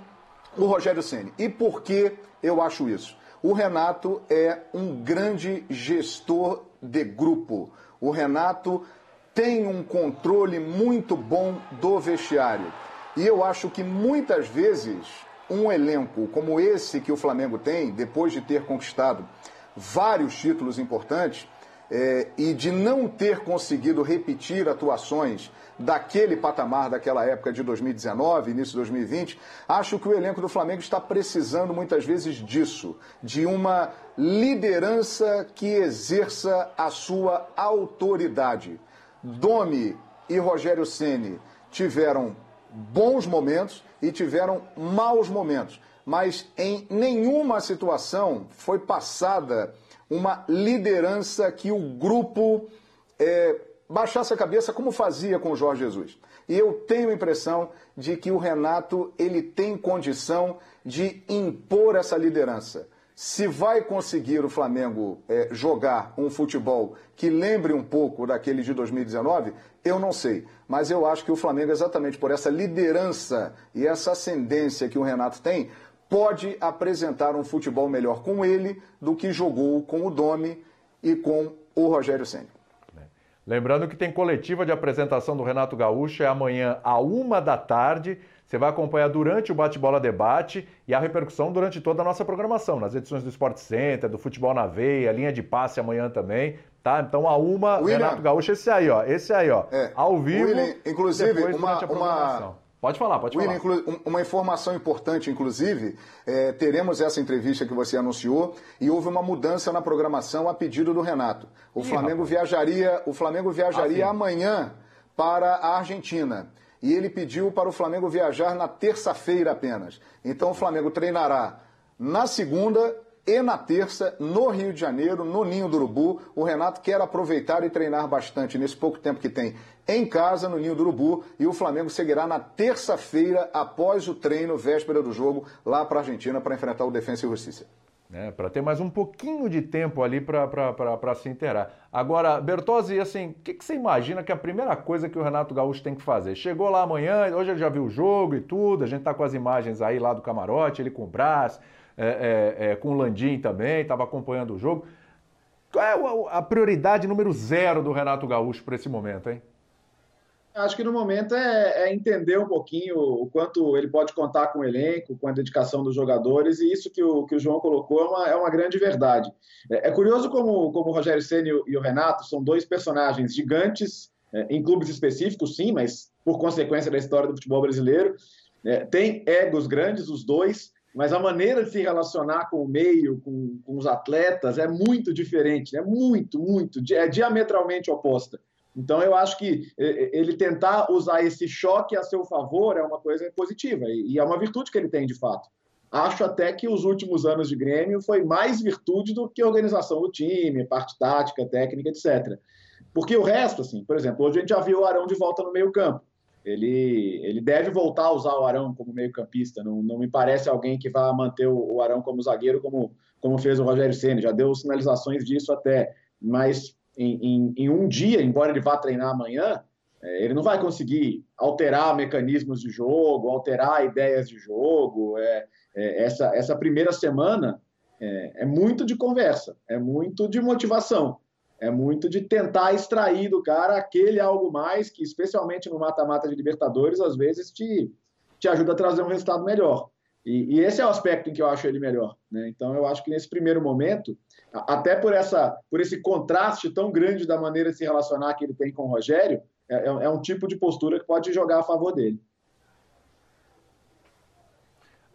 o Rogério Ceni. E por que eu acho isso? O Renato é um grande gestor de grupo. O Renato tem um controle muito bom do vestiário. E eu acho que muitas vezes um elenco como esse que o Flamengo tem, depois de ter conquistado vários títulos importantes é, e de não ter conseguido repetir atuações daquele patamar daquela época de 2019, início de 2020, acho que o elenco do Flamengo está precisando muitas vezes disso, de uma liderança que exerça a sua autoridade. Domi e Rogério Ceni tiveram bons momentos e tiveram maus momentos, mas em nenhuma situação foi passada uma liderança que o grupo é, baixasse a cabeça como fazia com o Jorge Jesus. E eu tenho a impressão de que o Renato ele tem condição de impor essa liderança. Se vai conseguir o Flamengo é, jogar um futebol que lembre um pouco daquele de 2019, eu não sei. Mas eu acho que o Flamengo, exatamente por essa liderança e essa ascendência que o Renato tem, pode apresentar um futebol melhor com ele do que jogou com o Domi e com o Rogério Senna. Lembrando que tem coletiva de apresentação do Renato Gaúcho, é amanhã à uma da tarde. Você vai acompanhar durante o Bate-Bola Debate e a repercussão durante toda a nossa programação, nas edições do Sport Center, do Futebol na Veia, linha de passe amanhã também, tá? Então a uma, William, Renato Gaúcho, esse aí, ó, esse aí, ó, é, ao vivo. William, inclusive, uma, uma, Pode falar, pode William, falar. Uma informação importante, inclusive, é, teremos essa entrevista que você anunciou e houve uma mudança na programação a pedido do Renato. O Ih, Flamengo rapaz. viajaria, o Flamengo viajaria ah, amanhã para a Argentina e ele pediu para o Flamengo viajar na terça-feira apenas. Então o Flamengo treinará na segunda e na terça, no Rio de Janeiro, no Ninho do Urubu. O Renato quer aproveitar e treinar bastante nesse pouco tempo que tem em casa, no Ninho do Urubu. E o Flamengo seguirá na terça-feira, após o treino, véspera do jogo, lá para a Argentina, para enfrentar o Defensa e Justiça né, para ter mais um pouquinho de tempo ali para se inteirar. Agora, Bertozzi, assim, o que, que, você imagina que é a primeira coisa que o Renato Gaúcho tem que fazer? Chegou lá amanhã, hoje ele já viu o jogo e tudo, a gente está com as imagens aí lá do camarote, ele com o Brás, é, é, é, com o Landim também, estava acompanhando o jogo. Qual é a prioridade número zero do Renato Gaúcho para esse momento, hein? Acho que no momento é, é, entender um pouquinho o quanto ele pode contar com o elenco, com a dedicação dos jogadores, e isso que o, que o João colocou é uma, é uma grande verdade. É, é curioso como, como o Rogério Senna e o Renato são dois personagens gigantes é, em clubes específicos, sim, mas por consequência da história do futebol brasileiro. É, tem egos grandes, os dois, mas a maneira de se relacionar com o meio, com, com os atletas, é muito diferente, é muito, muito, é diametralmente oposta. Então, eu acho que ele tentar usar esse choque a seu favor é uma coisa positiva e é uma virtude que ele tem de fato. Acho até que os últimos anos de Grêmio foi mais virtude do que organização do time, parte tática, técnica, etc. Porque o resto, assim, por exemplo, hoje a gente já viu o Arão de volta no meio-campo. Ele, ele deve voltar a usar o Arão como meio-campista. Não, não me parece alguém que vá manter o, Arão como zagueiro, como, como fez o Rogério Senna. Já deu sinalizações disso até. Mas em, em, em um dia, embora ele vá treinar amanhã, é, ele não vai conseguir alterar mecanismos de jogo, alterar ideias de jogo. É, é, essa, essa primeira semana é, é, muito de conversa, é muito de motivação. É muito de tentar extrair do cara aquele algo mais que, especialmente no mata-mata de Libertadores, às vezes te, te ajuda a trazer um resultado melhor. E, e, esse é o aspecto em que eu acho ele melhor. Né? Então, eu acho que nesse primeiro momento, até por, essa, por esse contraste tão grande da maneira de se relacionar que ele tem com o Rogério, é, é, é um tipo de postura que pode jogar a favor dele.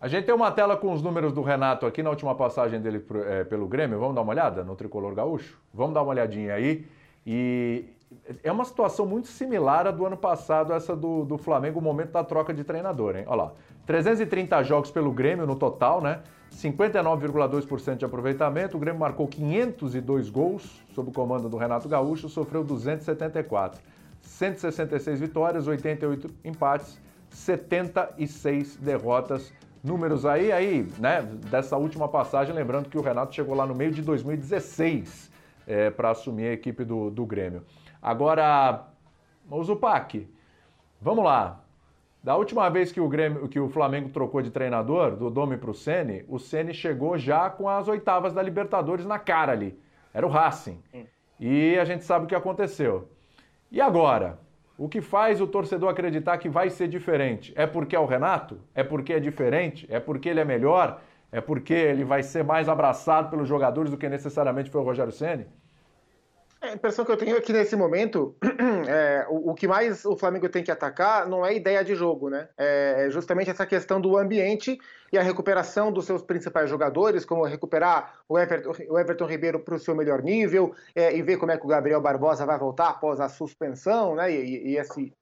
A gente tem uma tela com os números do Renato aqui na última passagem dele é, pelo Grêmio. Vamos dar uma olhada no tricolor gaúcho? Vamos dar uma olhadinha aí. E é uma situação muito similar à do ano passado, essa do, do Flamengo, o momento da troca de treinador, hein? Olha lá. 330 jogos pelo Grêmio no total, né? 59,2% de aproveitamento. O Grêmio marcou 502 gols sob o comando do Renato Gaúcho, sofreu 274. 166 vitórias, 88 empates, 76 derrotas números aí, aí, né, dessa última passagem, lembrando que o Renato chegou lá no meio de 2016 é, para assumir a equipe do, do Grêmio. Agora, o Zupac, vamos lá. Da última vez que o, Grêmio, que o Flamengo trocou de treinador, do Domi para o Sene, o Sene chegou já com as oitavas da Libertadores na cara ali. Era o Racing. E a gente sabe o que aconteceu. E agora? O que faz o torcedor acreditar que vai ser diferente? É porque é o Renato? É porque é diferente? É porque ele é melhor? É porque ele vai ser mais abraçado pelos jogadores do que necessariamente foi o Rogério Ceni? É, a impressão que eu tenho é que nesse momento, [CLEARS THROAT] é, o, o, que mais o Flamengo tem que atacar não é ideia de jogo, né? É, é justamente essa questão do ambiente e a recuperação dos seus principais jogadores, como recuperar o Everton, o Everton Ribeiro para o seu melhor nível é, e ver como é que o Gabriel Barbosa vai voltar após a suspensão, né? E, e esse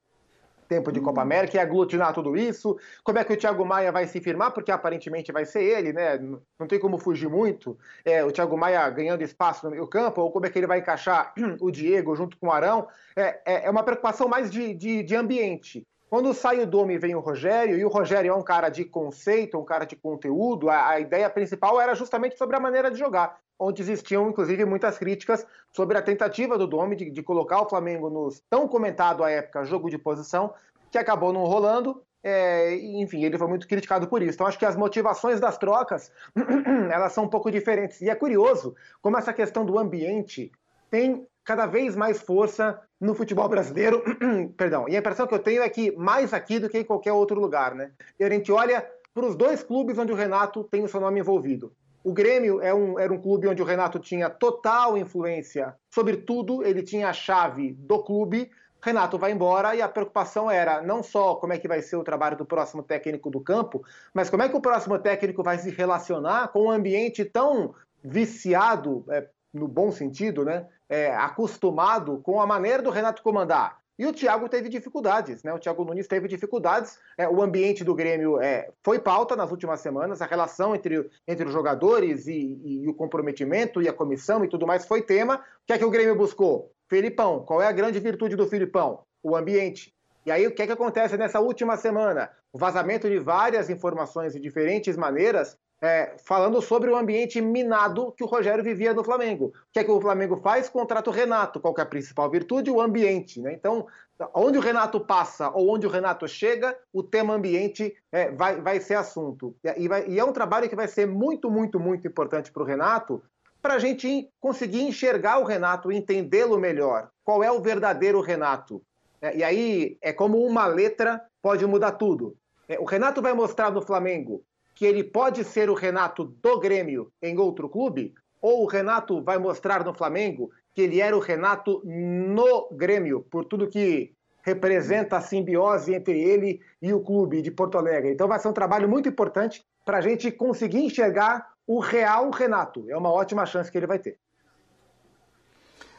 tempo de Copa América e aglutinar tudo isso. Como é que o Thiago Maia vai se firmar? Porque aparentemente vai ser ele, né? Não tem como fugir muito. É, o Thiago Maia ganhando espaço no meio campo, ou como é que ele vai encaixar [CLEARS THROAT] o Diego junto com o Arão. É, é, é uma preocupação mais de, de, de ambiente. Quando sai o Domi vem o Rogério, e o Rogério é um cara de conceito, um cara de conteúdo, a, a, ideia principal era justamente sobre a maneira de jogar, onde existiam, inclusive, muitas críticas sobre a tentativa do Domi de, de colocar o Flamengo nos tão comentado à época jogo de posição, que acabou não rolando. É, enfim, ele foi muito criticado por isso. Então, acho que as motivações das trocas [CLEARS THROAT] elas são um pouco diferentes. E é curioso como essa questão do ambiente tem cada vez mais força no futebol brasileiro. [CLEARS THROAT] Perdão. E a impressão que eu tenho é que mais aqui do que em qualquer outro lugar, né? E a gente olha para os dois clubes onde o Renato tem o seu nome envolvido. O Grêmio é um, era um clube onde o Renato tinha total influência sobre tudo, ele tinha a chave do clube. Renato vai embora e a preocupação era não só como é que vai ser o trabalho do próximo técnico do campo, mas como é que o próximo técnico vai se relacionar com um ambiente tão viciado, é, no bom sentido, né? É, acostumado com a maneira do Renato comandar. E o Thiago teve dificuldades, né? O Thiago Nunes teve dificuldades. É, o ambiente do Grêmio é, foi pauta nas últimas semanas, a relação entre, entre os jogadores e, e, e, o comprometimento e a comissão e tudo mais foi tema. O que é que o Grêmio buscou? Felipão. Qual é a grande virtude do Filipão? O ambiente. E aí, o que é que acontece nessa última semana? O vazamento de várias informações de diferentes maneiras é, falando sobre o ambiente minado que o Rogério vivia no Flamengo. O que é que o Flamengo faz? Contrata o Renato. Qual é a principal virtude? O ambiente. Né? Então, onde o Renato passa ou onde o Renato chega, o tema ambiente é, vai, vai ser assunto. E, vai, e, é um trabalho que vai ser muito, muito, muito importante para o Renato, para a gente conseguir enxergar o Renato, entendê-lo melhor. Qual é o verdadeiro Renato? É, e aí é como uma letra pode mudar tudo. É, o Renato vai mostrar no Flamengo que ele pode ser o Renato do Grêmio em outro clube? Ou o Renato vai mostrar no Flamengo que ele era o Renato no Grêmio, por tudo que representa a simbiose entre ele e o clube de Porto Alegre? Então vai ser um trabalho muito importante para a gente conseguir enxergar o real Renato. É uma ótima chance que ele vai ter.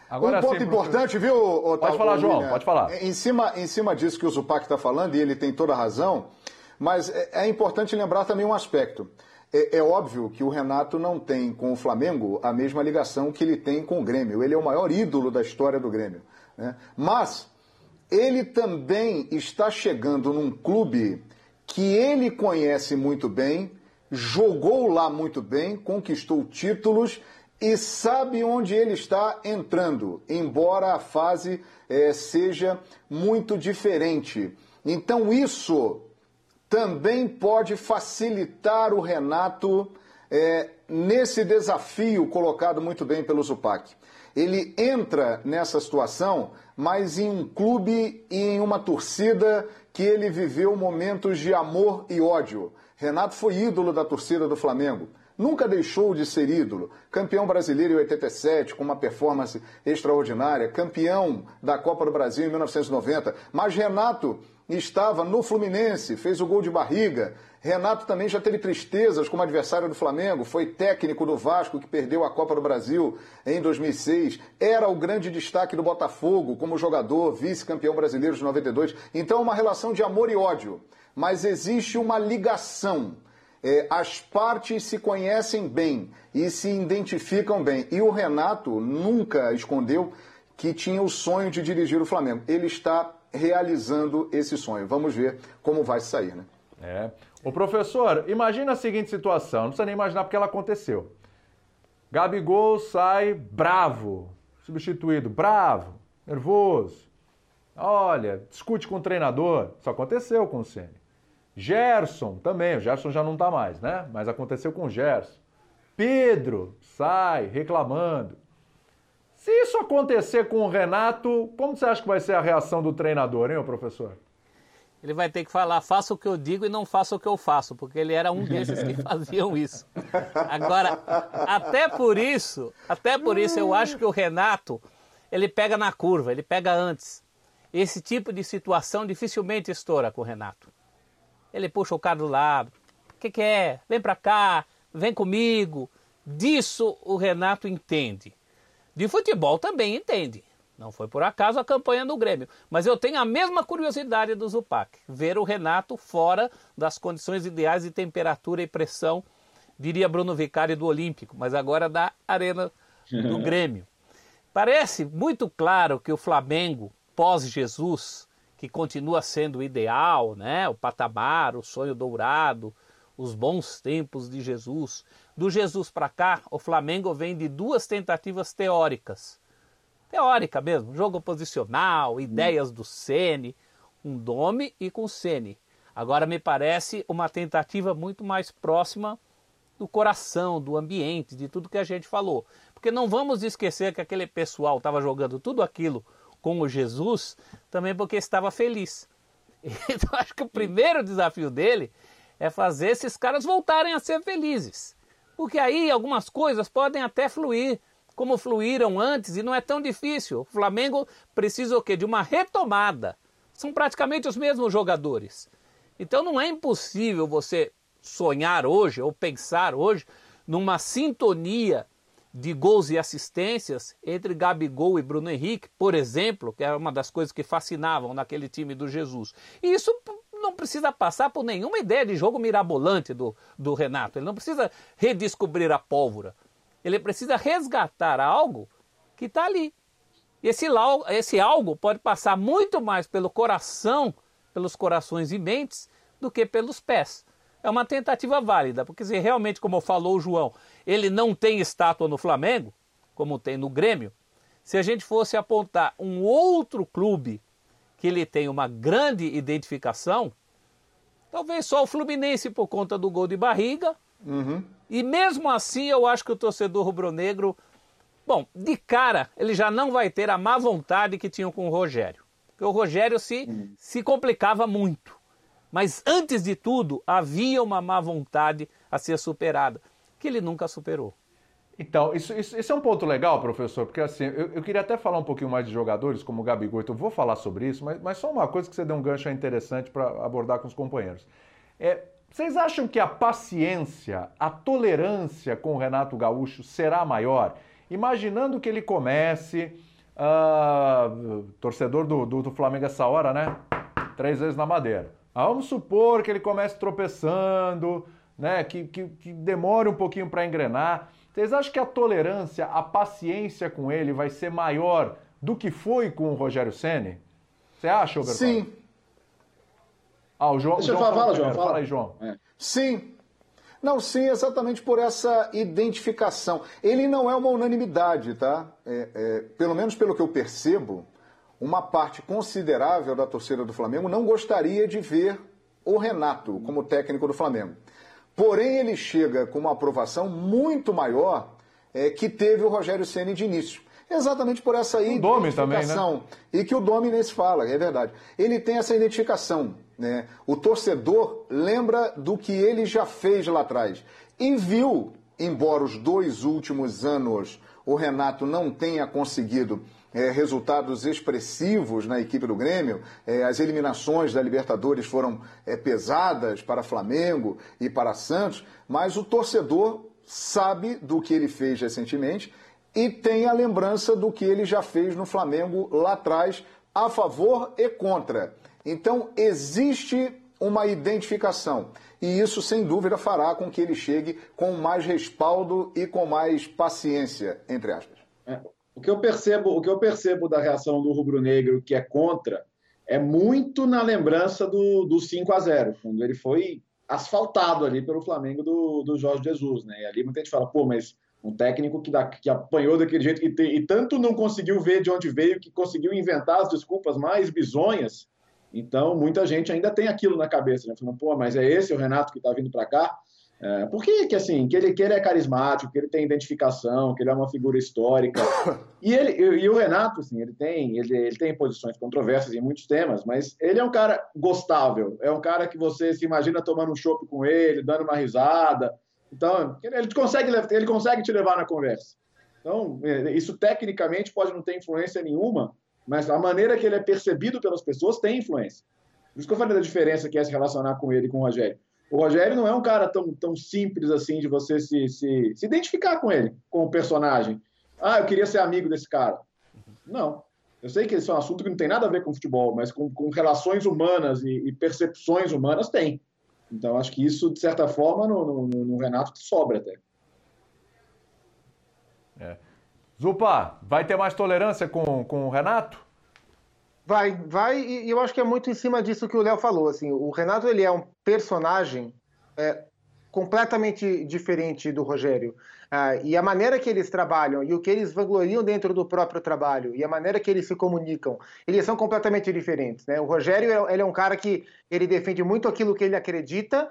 Agora, um ponto sim, importante, viu, Otávio? Pode falar, João, pode falar. Em cima, em cima disso que o Zupac está falando, e ele tem toda a razão, mas é, é importante lembrar também um aspecto. É, é, óbvio que o Renato não tem com o Flamengo a mesma ligação que ele tem com o Grêmio. Ele é o maior ídolo da história do Grêmio. Né? Mas ele também está chegando num clube que ele conhece muito bem, jogou lá muito bem, conquistou títulos e sabe onde ele está entrando, embora a fase é, seja muito diferente. Então isso também pode facilitar o Renato é, nesse desafio colocado muito bem pelo Zupac. ele entra nessa situação, mas em um clube e em uma torcida que ele viveu momentos de amor e ódio. Renato foi ídolo da torcida do Flamengo. Nunca deixou de ser ídolo. Campeão brasileiro em 87, com uma performance extraordinária. Campeão da Copa do Brasil em 1990. Mas Renato estava no Fluminense, fez o gol de barriga. Renato também já teve tristezas como adversário do Flamengo, foi técnico do Vasco que perdeu a Copa do Brasil em 2006, era o grande destaque do Botafogo como jogador, vice-campeão brasileiro de 92. Então, uma relação de amor e ódio. Mas existe uma ligação. É, as partes se conhecem bem e se identificam bem. E o Renato nunca escondeu que tinha o sonho de dirigir o Flamengo. Ele está realizando esse sonho. Vamos ver como vai sair, né? É. O professor, imagina a seguinte situação, não precisa nem imaginar porque ela aconteceu. Gabigol sai bravo, substituído, bravo, nervoso. Olha, discute com o treinador. Isso aconteceu com o Ceni. Gerson também, o Gerson já não está mais, né? Mas aconteceu com o Gerson. Pedro sai reclamando. Se isso acontecer com o Renato, como você acha que vai ser a reação do treinador, hein, professor? ele vai ter que falar, faça o que eu digo e não faça o que eu faço, porque ele era um desses que [LAUGHS] faziam isso. Agora, até por isso, até por isso eu acho que o Renato, ele pega na curva, ele pega antes. Esse tipo de situação dificilmente estoura com o Renato. Ele puxa o cara do lado, o que, que é? Vem pra cá, vem comigo. Disso o Renato entende. De futebol também entende. Não foi por acaso a campanha do Grêmio. Mas eu tenho a mesma curiosidade do Zupac, ver o Renato fora das condições ideais de temperatura e pressão, diria Bruno Vicari do Olímpico, mas agora da Arena do [LAUGHS] Grêmio. Parece muito claro que o Flamengo, pós-Jesus, que continua sendo o ideal, né? o patamar, o sonho dourado, os bons tempos de Jesus. Do Jesus para cá, o Flamengo vem de duas tentativas teóricas teórica mesmo, jogo posicional, ideias do Sene, um Dome e com Sene. Agora me parece uma tentativa muito mais próxima do coração, do ambiente, de tudo que a gente falou. Porque não vamos esquecer que aquele pessoal estava jogando tudo aquilo com o Jesus também porque estava feliz. [LAUGHS] Então acho que o primeiro desafio dele é fazer esses caras voltarem a ser felizes. Porque aí algumas coisas podem até fluir como fluíram antes e não é tão difícil. O Flamengo precisa o quê? De uma retomada. São praticamente os mesmos jogadores. Então não é impossível você sonhar hoje ou pensar hoje numa sintonia de gols e assistências entre Gabigol e Bruno Henrique, por exemplo, que era uma das coisas que fascinavam naquele time do Jesus. E isso não precisa passar por nenhuma ideia de jogo mirabolante do, do Renato. Ele não precisa redescobrir a pólvora. Ele precisa resgatar algo que está ali. Esse, esse algo pode passar muito mais pelo coração, pelos corações e mentes, do que pelos pés. É uma tentativa válida, porque se realmente, como falou o João, ele não tem estátua no Flamengo, como tem no Grêmio, se a gente fosse apontar um outro clube que ele tem uma grande identificação, talvez só o Fluminense por conta do gol de barriga, uhum. E mesmo assim, eu acho que o torcedor rubro-negro, bom, de cara, ele já não vai ter a má vontade que tinham com o Rogério. Porque o Rogério se, uhum. se complicava muito. Mas antes de tudo, havia uma má vontade a ser superada, que ele nunca superou. Então, isso, isso, isso, é um ponto legal, professor, porque assim, eu, eu, queria até falar um pouquinho mais de jogadores, como o Gabigol, então vou falar sobre isso, mas, mas só uma coisa que você deu um gancho interessante para abordar com os companheiros. É, vocês acham que a paciência, a tolerância com o Renato Gaúcho será maior? Imaginando que ele comece, uh, torcedor do, do, do, Flamengo essa hora, né? Três vezes na madeira. Ah, vamos supor que ele comece tropeçando, né? Que, que, que demore um pouquinho para engrenar. Vocês acham que a tolerância, a paciência com ele vai ser maior do que foi com o Rogério Ceni? Você acha, Roberto? Sim, ah, o João. Deixa eu falar, fala, João. Fala. fala aí, João. É. Sim. Não, sim, exatamente por essa identificação. Ele não é uma unanimidade, tá? É, é, pelo menos pelo que eu percebo, uma parte considerável da torcida do Flamengo não gostaria de ver o Renato como técnico do Flamengo. Porém, ele chega com uma aprovação muito maior é, que teve o Rogério Ceni de início. exatamente por essa identificação. Também, né? E que o Dominense fala, é verdade. Ele tem essa identificação. Né? O torcedor lembra do que ele já fez lá atrás. E viu, embora os dois últimos anos o Renato não tenha conseguido é, resultados expressivos na equipe do Grêmio. É, as eliminações da Libertadores foram é, pesadas para Flamengo e para Santos, mas o torcedor sabe do que ele fez recentemente e tem a lembrança do que ele já fez no Flamengo lá atrás, a favor e contra. Então, existe uma identificação. E isso, sem dúvida, fará com que ele chegue com mais respaldo e com mais paciência, entre aspas. O que eu percebo, o que eu percebo da reação do rubro-negro que é contra é muito na lembrança do, do 5 a 0 quando ele foi asfaltado ali pelo Flamengo do, do Jorge Jesus, né? E ali muita gente fala, pô, mas um técnico que, da, que apanhou daquele jeito e tanto não conseguiu ver de onde veio que conseguiu inventar as desculpas mais bizonhas. Então, muita gente ainda tem aquilo na cabeça, né? Falando, pô, mas é esse o Renato que está vindo para cá? É, por que, assim, que ele, que ele é carismático, que ele tem identificação, que ele é uma figura histórica. E, ele, e, e o Renato, assim, ele tem, ele, ele tem posições controversas em muitos temas, mas ele é um cara gostável, é um cara que você se imagina tomando um chopp com ele, dando uma risada. Então, ele consegue, ele consegue te levar na conversa. Então, é, isso tecnicamente pode não ter influência nenhuma, mas a maneira que ele é percebido pelas pessoas tem influência. Por isso que eu falei da diferença que é se relacionar com ele e com o Rogério. O Rogério não é um cara tão, tão simples assim de você se, se, se identificar com ele, com o personagem. Ah, eu queria ser amigo desse cara. Não. Eu sei que esse é um assunto que não tem nada a ver com futebol, mas com, com relações humanas e, e, percepções humanas tem. Então, acho que isso, de certa forma, no, no, no Renato sobra até. É. Zupa, vai ter mais tolerância com, com o Renato? Vai, vai, e eu acho que é muito em cima disso que o Léo falou. Assim, o Renato ele é um personagem é, completamente diferente do Rogério. Ah, e a maneira que eles trabalham e o que eles vangloriam dentro do próprio trabalho e a maneira que eles se comunicam, eles são completamente diferentes. Né? O Rogério ele é um cara que ele defende muito aquilo que ele acredita.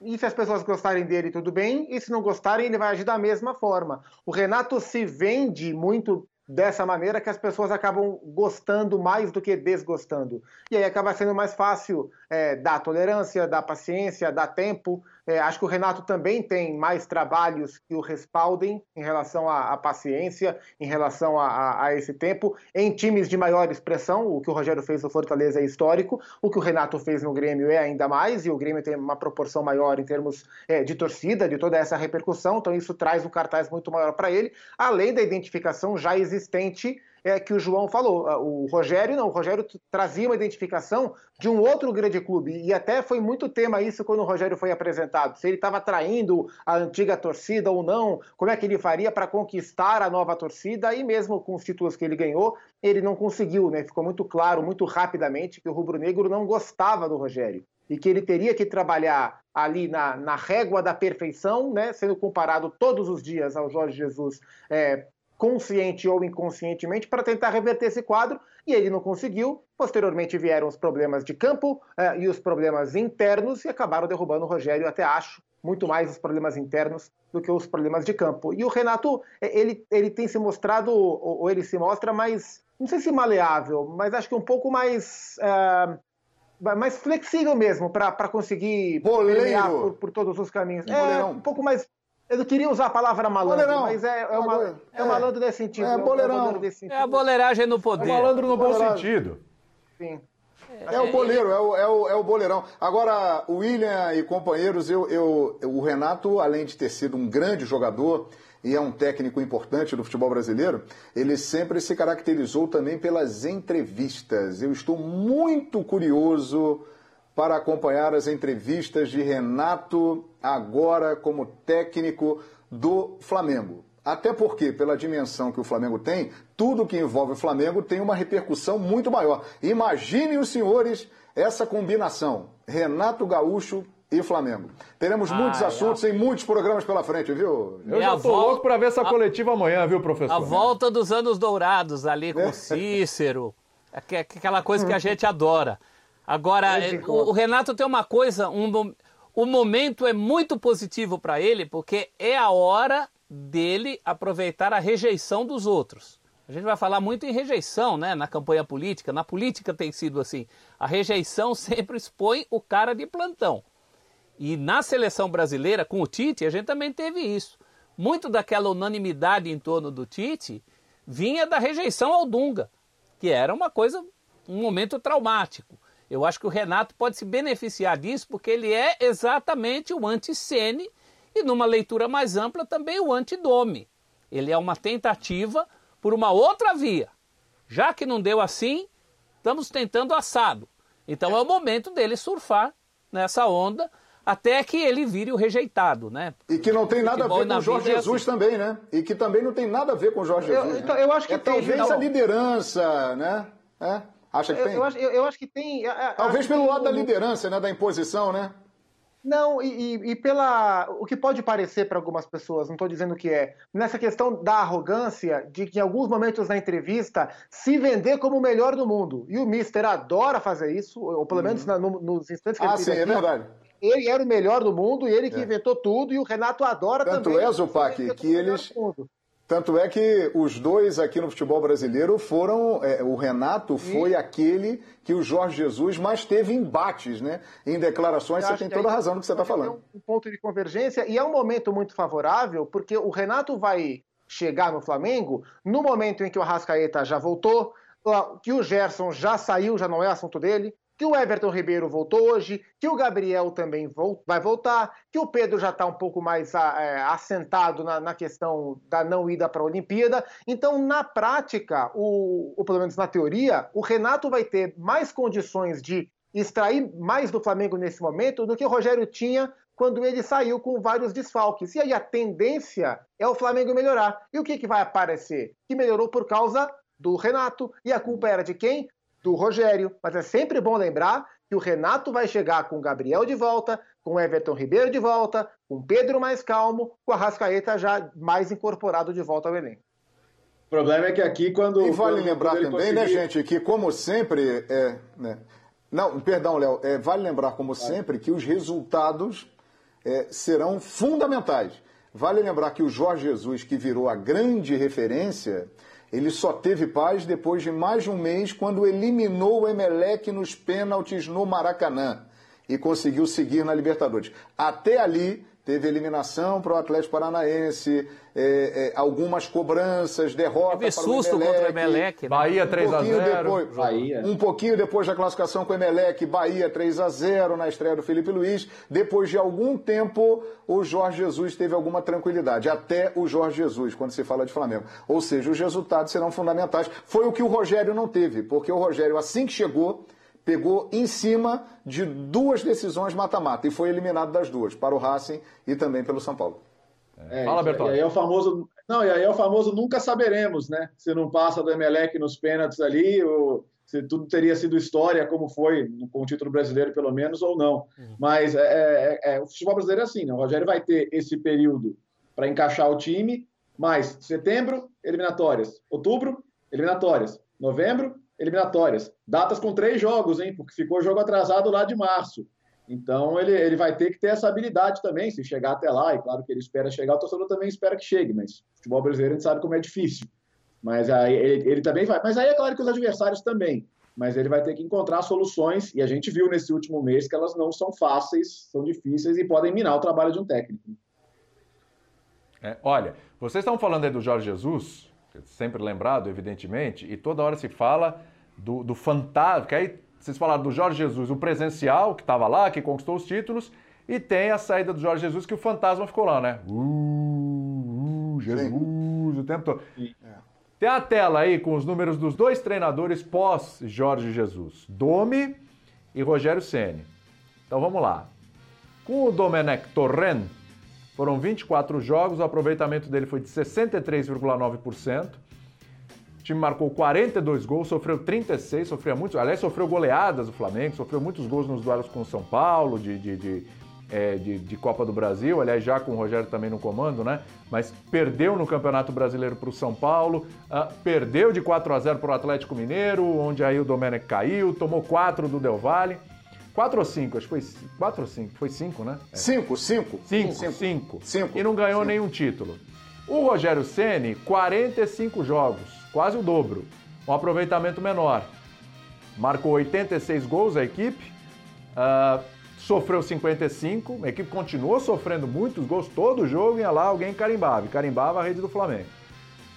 E se as pessoas gostarem dele, tudo bem. E se não gostarem, ele vai agir da mesma forma. O Renato se vende muito dessa maneira que as pessoas acabam gostando mais do que desgostando. E aí acaba sendo mais fácil é, dar tolerância, dar paciência, dar tempo. É, acho que o Renato também tem mais trabalhos que o respaldem em relação à, à paciência, em relação a, a, a, esse tempo. Em times de maior expressão, o que o Rogério fez no Fortaleza é histórico, o que o Renato fez no Grêmio é ainda mais, e o Grêmio tem uma proporção maior em termos é, de torcida, de toda essa repercussão, então isso traz um cartaz muito maior para ele, além da identificação já existente é, que o João falou. O Rogério não, o Rogério trazia uma identificação de um outro grande clube. E até foi muito tema isso quando o Rogério foi apresentado. Se ele estava traindo a antiga torcida ou não, como é que ele faria para conquistar a nova torcida, e mesmo com os títulos que ele ganhou, ele não conseguiu, né? Ficou muito claro, muito rapidamente, que o rubro-negro não gostava do Rogério. E que ele teria que trabalhar ali na, na régua da perfeição, né, sendo comparado todos os dias ao Jorge Jesus é, consciente ou inconscientemente, para tentar reverter esse quadro, e ele não conseguiu. Posteriormente vieram os problemas de campo eh, e os problemas internos, e acabaram derrubando o Rogério, até acho, muito mais os problemas internos do que os problemas de campo. E o Renato, eh, ele, ele tem se mostrado, ou, ou ele se mostra mais, não sei se maleável, mas acho que um pouco mais. Uh, mais flexível mesmo para conseguir por, por, todos os caminhos. É, um pouco mais eu não queria usar a palavra malandro, boleirão. mas é, é, uma, é, é malandro nesse sentido. É, boleirão. É, sentido. é a boleiragem no poder. É malandro no bom sentido. Sim. É o boleiro, é o, é, o, é o boleirão. Agora, o William e companheiros, eu, eu, o Renato, além de ter sido um grande jogador e é um técnico importante do futebol brasileiro, ele sempre se caracterizou também pelas entrevistas. Eu estou muito curioso para acompanhar as entrevistas de Renato agora como técnico do Flamengo. Até porque, pela dimensão que o Flamengo tem, tudo que envolve o Flamengo tem uma repercussão muito maior. Imaginem os senhores essa combinação: Renato Gaúcho e Flamengo. Teremos ah, muitos assuntos e muitos programas pela frente, viu? Eu e já tô louco para ver essa coletiva a... amanhã, viu, professor? A volta dos anos dourados ali com [LAUGHS] Cícero. Aquela coisa que a gente adora. Agora, é, o, o, Renato tem uma coisa, um, o momento é muito positivo para ele, porque é a hora dele aproveitar a rejeição dos outros. A gente vai falar muito em rejeição, né? Na campanha política. Na política tem sido assim. A rejeição sempre expõe o cara de plantão. E na seleção brasileira, com o Tite, a gente também teve isso. Muito daquela unanimidade em torno do Tite vinha da rejeição ao Dunga, que era uma coisa, um momento traumático. Eu acho que o Renato pode se beneficiar disso porque ele é exatamente o anti-Sene e, numa leitura mais ampla, também o anti-Dome. Ele é uma tentativa por uma outra via. Já que não deu assim, estamos tentando assado. Então é o momento dele surfar nessa onda até que ele vire o rejeitado, né? E que não tem nada a ver com o Jorge Jesus assim. também, né? E que também não tem nada a ver com o Jorge Jesus. Eu, então, eu acho que é tem, talvez não. a liderança, né? É? Acha que eu, tem? Eu acho, eu, acho que tem. Talvez pelo lado da liderança, né? Da imposição, né? Não, e, e, pela. O que pode parecer para algumas pessoas, não estou dizendo que é, nessa questão da arrogância, de que em alguns momentos na entrevista se vender como o melhor do mundo. E o Mister adora fazer isso, ou pelo menos uhum. na, no, nos instantes que ah, ele sim, é aqui, é verdade. Ele era o melhor do mundo e ele que é. inventou tudo, e o Renato adora Tanto também. Tanto é, Zupac, que eles. Tanto é que os dois aqui no futebol brasileiro foram. É, o Renato foi aquele que o Jorge Jesus mais teve embates, né? Em declarações, você tem toda a razão no que você está falando. um ponto de convergência e é um momento muito favorável, porque o Renato vai chegar no Flamengo no momento em que o Arrascaeta já voltou, que o Gerson já saiu, já não é assunto dele, que o Everton Ribeiro voltou hoje, que o Gabriel também vai voltar, que o Pedro já está um pouco mais é, assentado na, na, questão da não ida para a Olimpíada. Então, na prática, o, ou pelo menos na teoria, o Renato vai ter mais condições de extrair mais do Flamengo nesse momento do que o Rogério tinha quando ele saiu com vários desfalques. E aí a tendência é o Flamengo melhorar. E o que, que vai aparecer? Que melhorou por causa do Renato. E a culpa era de quem? Do Rogério, mas é sempre bom lembrar que o Renato vai chegar com o Gabriel de volta, com o Everton Ribeiro de volta, com o Pedro mais calmo, com a Rascaeta já mais incorporado de volta ao elenco. O problema é que aqui quando. E vale quando lembrar também, conseguir... né, gente, que como sempre. É, né, não, perdão, Léo, é, vale lembrar, como vale. sempre, que os resultados é, serão fundamentais. Vale lembrar que o Jorge Jesus, que virou a grande referência, ele só teve paz depois de mais de um mês, quando eliminou o Emelec nos pênaltis no Maracanã e conseguiu seguir na Libertadores. Até ali, teve eliminação para o Atlético Paranaense, é, é, algumas cobranças, derrota teve para susto o Emelec, contra o Emelec. Né? Bahia 3 um a 0 depois, Bahia. Um pouquinho depois da classificação com o Emelec, Bahia 3 a 0 na estreia do Felipe Luiz. Depois de algum tempo, o Jorge Jesus teve alguma tranquilidade. Até o Jorge Jesus, quando se fala de Flamengo. Ou seja, os resultados serão fundamentais. Foi o que o Rogério não teve, porque o Rogério, assim que chegou, pegou em cima de duas decisões mata-mata e foi eliminado das duas, para o Racing e também pelo São Paulo. É, Fala, Bertoldo. E aí é o famoso, não, e aí é o famoso nunca saberemos, né? Se não passa do Emelec nos pênaltis ali, ou se tudo teria sido história, como foi com o título brasileiro, pelo menos, ou não. Uhum. Mas é, é, é, o futebol brasileiro é assim, né? O Rogério vai ter esse período para encaixar o time, mais setembro, eliminatórias. Outubro, eliminatórias. Novembro, eliminatórias. Datas com três jogos, hein? Porque ficou jogo atrasado lá de março. Então ele, ele vai ter que ter essa habilidade também, se chegar até lá, e claro que ele espera chegar, o torcedor também espera que chegue, mas futebol brasileiro a gente sabe como é difícil. Mas aí ele, ele também vai. Mas aí é claro que os adversários também. Mas ele vai ter que encontrar soluções, e a gente viu nesse último mês que elas não são fáceis, são difíceis e podem minar o trabalho de um técnico. É, olha, vocês estão falando aí do Jorge Jesus, sempre lembrado, evidentemente, e toda hora se fala do, do fantasma, que aí vocês falaram do Jorge Jesus, o presencial, que estava lá, que conquistou os títulos, e tem a saída do Jorge Jesus, que o fantasma ficou lá, né? Uh, uh Jesus, Sim. o tempo todo. É. Tem a tela aí com os números dos dois treinadores pós-Jorge Jesus, Domi e Rogério Ceni. Então vamos lá. Com o Domenech Torren, foram 24 jogos, o aproveitamento dele foi de 63,9%. O time marcou 42 gols, sofreu 36, sofreu muitos. Aliás, sofreu goleadas o Flamengo, sofreu muitos gols nos duelos com o São Paulo, de, de, de, é, de, de Copa do Brasil, aliás, já com o Rogério também no comando, né? Mas perdeu no Campeonato Brasileiro para o São Paulo, uh, perdeu de 4 a 0 para o Atlético Mineiro, onde aí o Domenech caiu, tomou 4 do Del Valle. Quatro ou cinco? Acho que foi quatro ou cinco. Foi cinco, né? É. Cinco, cinco. Cinco, cinco. Cinco. cinco. E não ganhou cinco. nenhum título. O Rogério Ceni 45 jogos. quase o dobro, um aproveitamento menor. Marcou 86 gols a equipe, uh, sofreu 55, a equipe continuou sofrendo muitos gols todo jogo, ia lá alguém carimbava, e carimbava a rede do Flamengo.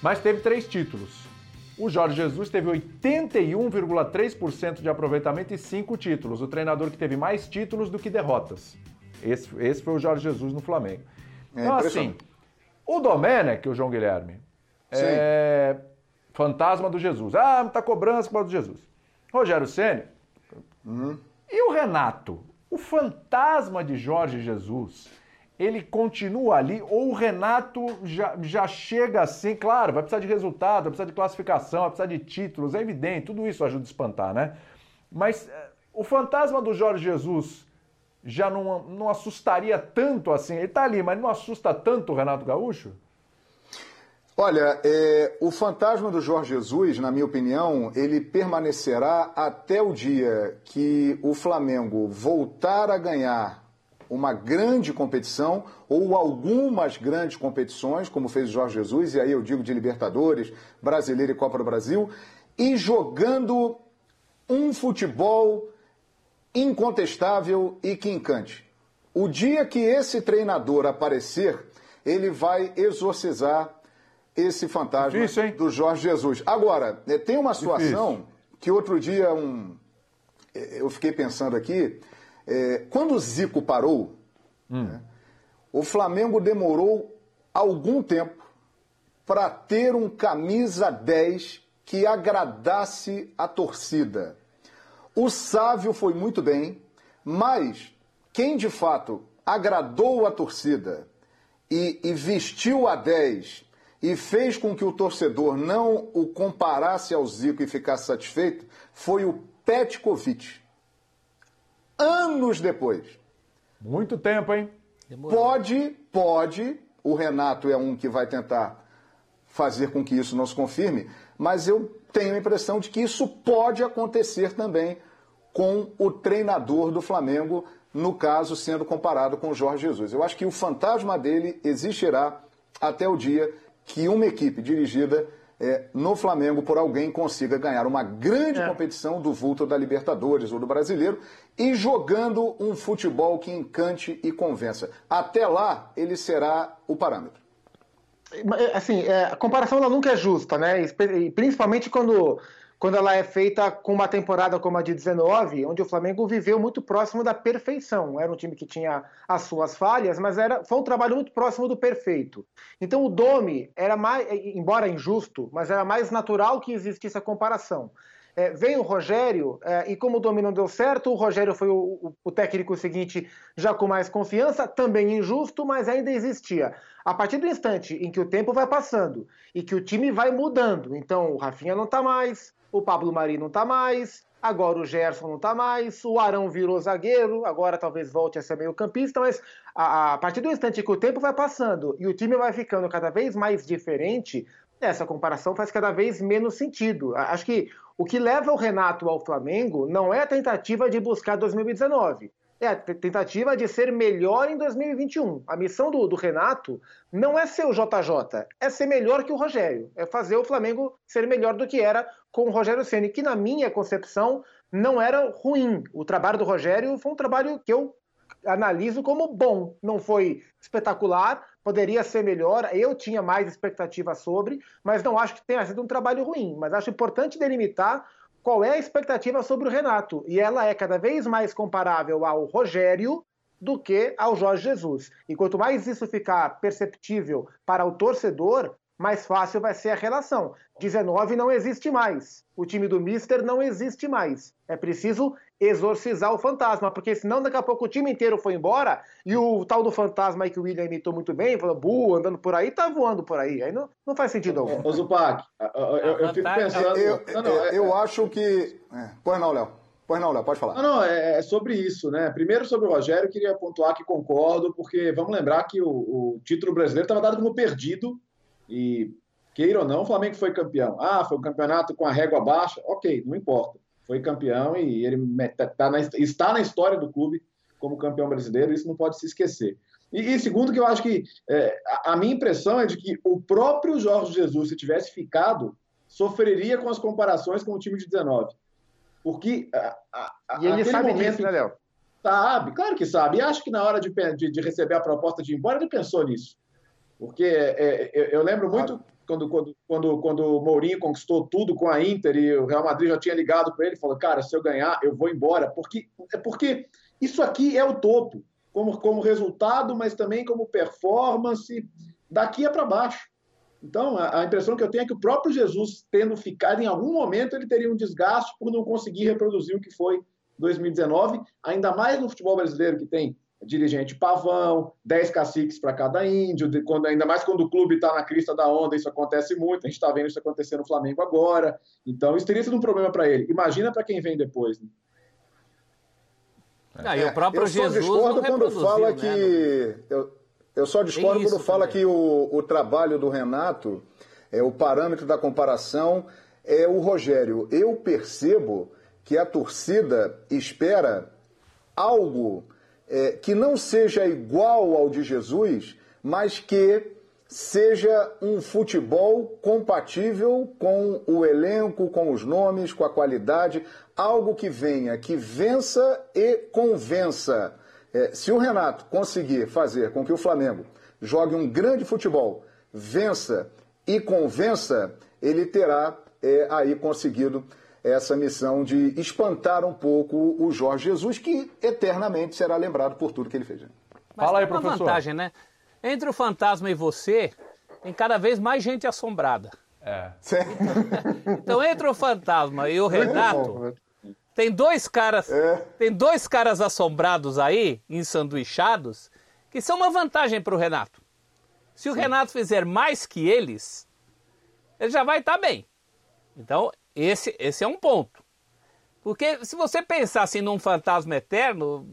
Mas teve três títulos. O Jorge Jesus teve 81,3% de aproveitamento e cinco títulos, o treinador que teve mais títulos do que derrotas. Esse, esse foi o Jorge Jesus no Flamengo. É então, assim, o Domenech, o João Guilherme, Sim. é fantasma do Jesus. Ah, tá cobrança causa do Jesus. Rogério Ceni uhum. e o Renato, o fantasma de Jorge Jesus, ele continua ali ou o Renato já, já chega assim, claro, vai precisar de resultado, vai precisar de classificação, vai precisar de títulos, é evidente, tudo isso ajuda a espantar, né? Mas é, o fantasma do Jorge Jesus já não, não assustaria tanto assim? Ele está ali, mas não assusta tanto o Renato Gaúcho? Olha, é, o fantasma do Jorge Jesus, na minha opinião, ele permanecerá até o dia que o Flamengo voltar a ganhar uma grande competição ou algumas grandes competições, como fez o Jorge Jesus, e aí eu digo de Libertadores, Brasileiro e Copa do Brasil, e jogando um futebol incontestável e que encante. O dia que esse treinador aparecer, ele vai exorcizar esse fantasma Difícil, do Jorge Jesus. Agora, eh, tem uma situação Difícil. que outro dia um, eh, eu fiquei pensando aqui. É, quando o Zico parou, hum. né, o Flamengo demorou algum tempo para ter um camisa 10 que agradasse a torcida. O Sávio foi muito bem, mas quem de fato agradou a torcida e, e vestiu a 10 e fez com que o torcedor não o comparasse ao Zico e ficasse satisfeito foi o Petkovic. Anos depois. Muito tempo, hein? Demorou. Pode, pode, o Renato é um que vai tentar fazer com que isso não se confirme, mas eu tenho a impressão de que isso pode acontecer também com o treinador do Flamengo, no caso sendo comparado com o Jorge Jesus. Eu acho que o fantasma dele existirá até o dia que uma equipe dirigida é, no Flamengo por alguém consiga ganhar uma grande é. competição do vulto da Libertadores ou do Brasileiro e jogando um futebol que encante e convença. Até lá, ele será o parâmetro. Assim, é, a comparação ela nunca é justa, né? Principalmente quando quando ela é feita com uma temporada como a de 19, onde o Flamengo viveu muito próximo da perfeição. Era um time que tinha as suas falhas, mas era, foi um trabalho muito próximo do perfeito. Então o Domi era mais, embora injusto, mas era mais natural que existisse a comparação. É, o Rogério, é, e como o Domi não deu certo, o Rogério foi o, o, o, técnico seguinte já com mais confiança, também injusto, mas ainda existia. A partir do instante em que o tempo vai passando e que o time vai mudando, então o Rafinha não está mais, o Pablo Mari não está mais, agora o Gerson não está mais, o Arão virou zagueiro, agora talvez volte a ser meio campista, mas a, a, partir do instante que o tempo vai passando e o time vai ficando cada vez mais diferente, essa comparação faz cada vez menos sentido. Acho que o que leva o Renato ao Flamengo não é a tentativa de buscar 2019, é a tentativa de ser melhor em 2021. A missão do, do, Renato não é ser o JJ, é ser melhor que o Rogério, é fazer o Flamengo ser melhor do que era com o Rogério Ceni, que na minha concepção não era ruim. O trabalho do Rogério foi um trabalho que eu analiso como bom. Não foi espetacular, poderia ser melhor. Eu tinha mais expectativa sobre, mas não acho que tenha sido um trabalho ruim. Mas acho importante delimitar qual é a expectativa sobre o Renato. E ela é cada vez mais comparável ao Rogério do que ao Jorge Jesus. E quanto mais isso ficar perceptível para o torcedor, mais fácil vai ser a relação. 19 não existe mais. O time do Mister não existe mais. É preciso exorcizar o fantasma, porque senão daqui a pouco o time inteiro foi embora e o tal do fantasma aí que o William imitou muito bem, falou, bu, andando por aí, tá voando por aí. Aí não, não faz sentido algum. Ô, Zupac, eu, eu, eu fico pensando... Eu, não, não, é, eu acho que... É, pois não, Léo. Pois não, Léo, pode falar. Não, não, é, é, sobre isso, né? Primeiro sobre o Rogério, eu queria pontuar que concordo, porque vamos lembrar que o, o título brasileiro estava dado como perdido e, queira ou não, o Flamengo foi campeão. Ah, foi um campeonato com a régua baixa, ok, não importa foi campeão e ele tá na, está na história do clube como campeão brasileiro, isso não pode se esquecer. E, e segundo, que eu acho que é, a, a, minha impressão é de que o próprio Jorge Jesus, se tivesse ficado, sofreria com as comparações com o time de 19. Porque. A, a, e ele sabe momento, disso, né, Léo? Sabe, claro que sabe. E acho que na hora de, de, de, receber a proposta de ir embora, ele pensou nisso. Porque é, é, eu lembro muito quando, quando, quando, quando o Mourinho conquistou tudo com a Inter e o Real Madrid já tinha ligado para ele falou: Cara, se eu ganhar, eu vou embora. Porque, é porque isso aqui é o topo, como, como resultado, mas também como performance. Daqui é para baixo. Então, a, a, impressão que eu tenho é que o próprio Jesus, tendo ficado em algum momento, ele teria um desgaste por não conseguir reproduzir o que foi 2019, ainda mais no futebol brasileiro, que tem dirigente pavão, 10 caciques para cada índio, quando, ainda mais quando o clube está na crista da onda, isso acontece muito, a gente está vendo isso acontecer no Flamengo agora. Então, isso teria sido um problema para ele. Imagina para quem vem depois. Né? Ah, e o próprio eu Jesus discordo quando fala né? que. Eu, eu só discordo quando fala que o, o trabalho do Renato, é, o parâmetro da comparação é o Rogério. Eu percebo que a torcida espera algo é, que não seja igual ao de Jesus, mas que seja um futebol compatível com o elenco, com os nomes, com a qualidade, algo que venha, que vença e convença. É, se o Renato conseguir fazer com que o Flamengo jogue um grande futebol, vença e convença, ele terá é, aí conseguido essa missão de espantar um pouco o Jorge Jesus, que eternamente será lembrado por tudo que ele fez. Mas Fala aí, tem uma professor. vantagem, né? Entre o fantasma e você, tem cada vez mais gente assombrada. É. então, entre o fantasma e o Renato, tem dois caras, é. tem dois caras assombrados aí, ensanduichados, que são uma vantagem para o Renato. Se o Sim. Renato fizer mais que eles, ele já vai estar tá bem. Então, esse, esse é um ponto. Porque se você pensasse assim, num fantasma eterno,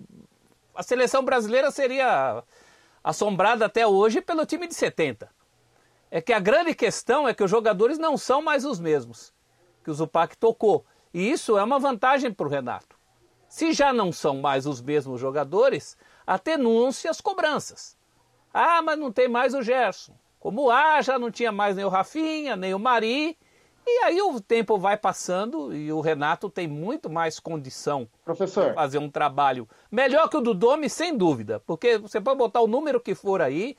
a seleção brasileira seria assombrada até hoje pelo time de 70. É que a grande questão é que os jogadores não são mais os mesmos que o Zupac tocou. E isso é uma vantagem para o Renato. Se já não são mais os mesmos jogadores, atenua-se as cobranças. Ah, mas não tem mais o Gerson. Como ah, já não tinha mais nem o Rafinha, nem o Mari, e aí o tempo vai passando e o Renato tem muito mais condição Professor. de fazer um trabalho melhor que o do Domi, sem dúvida. Porque você pode botar o número que for aí,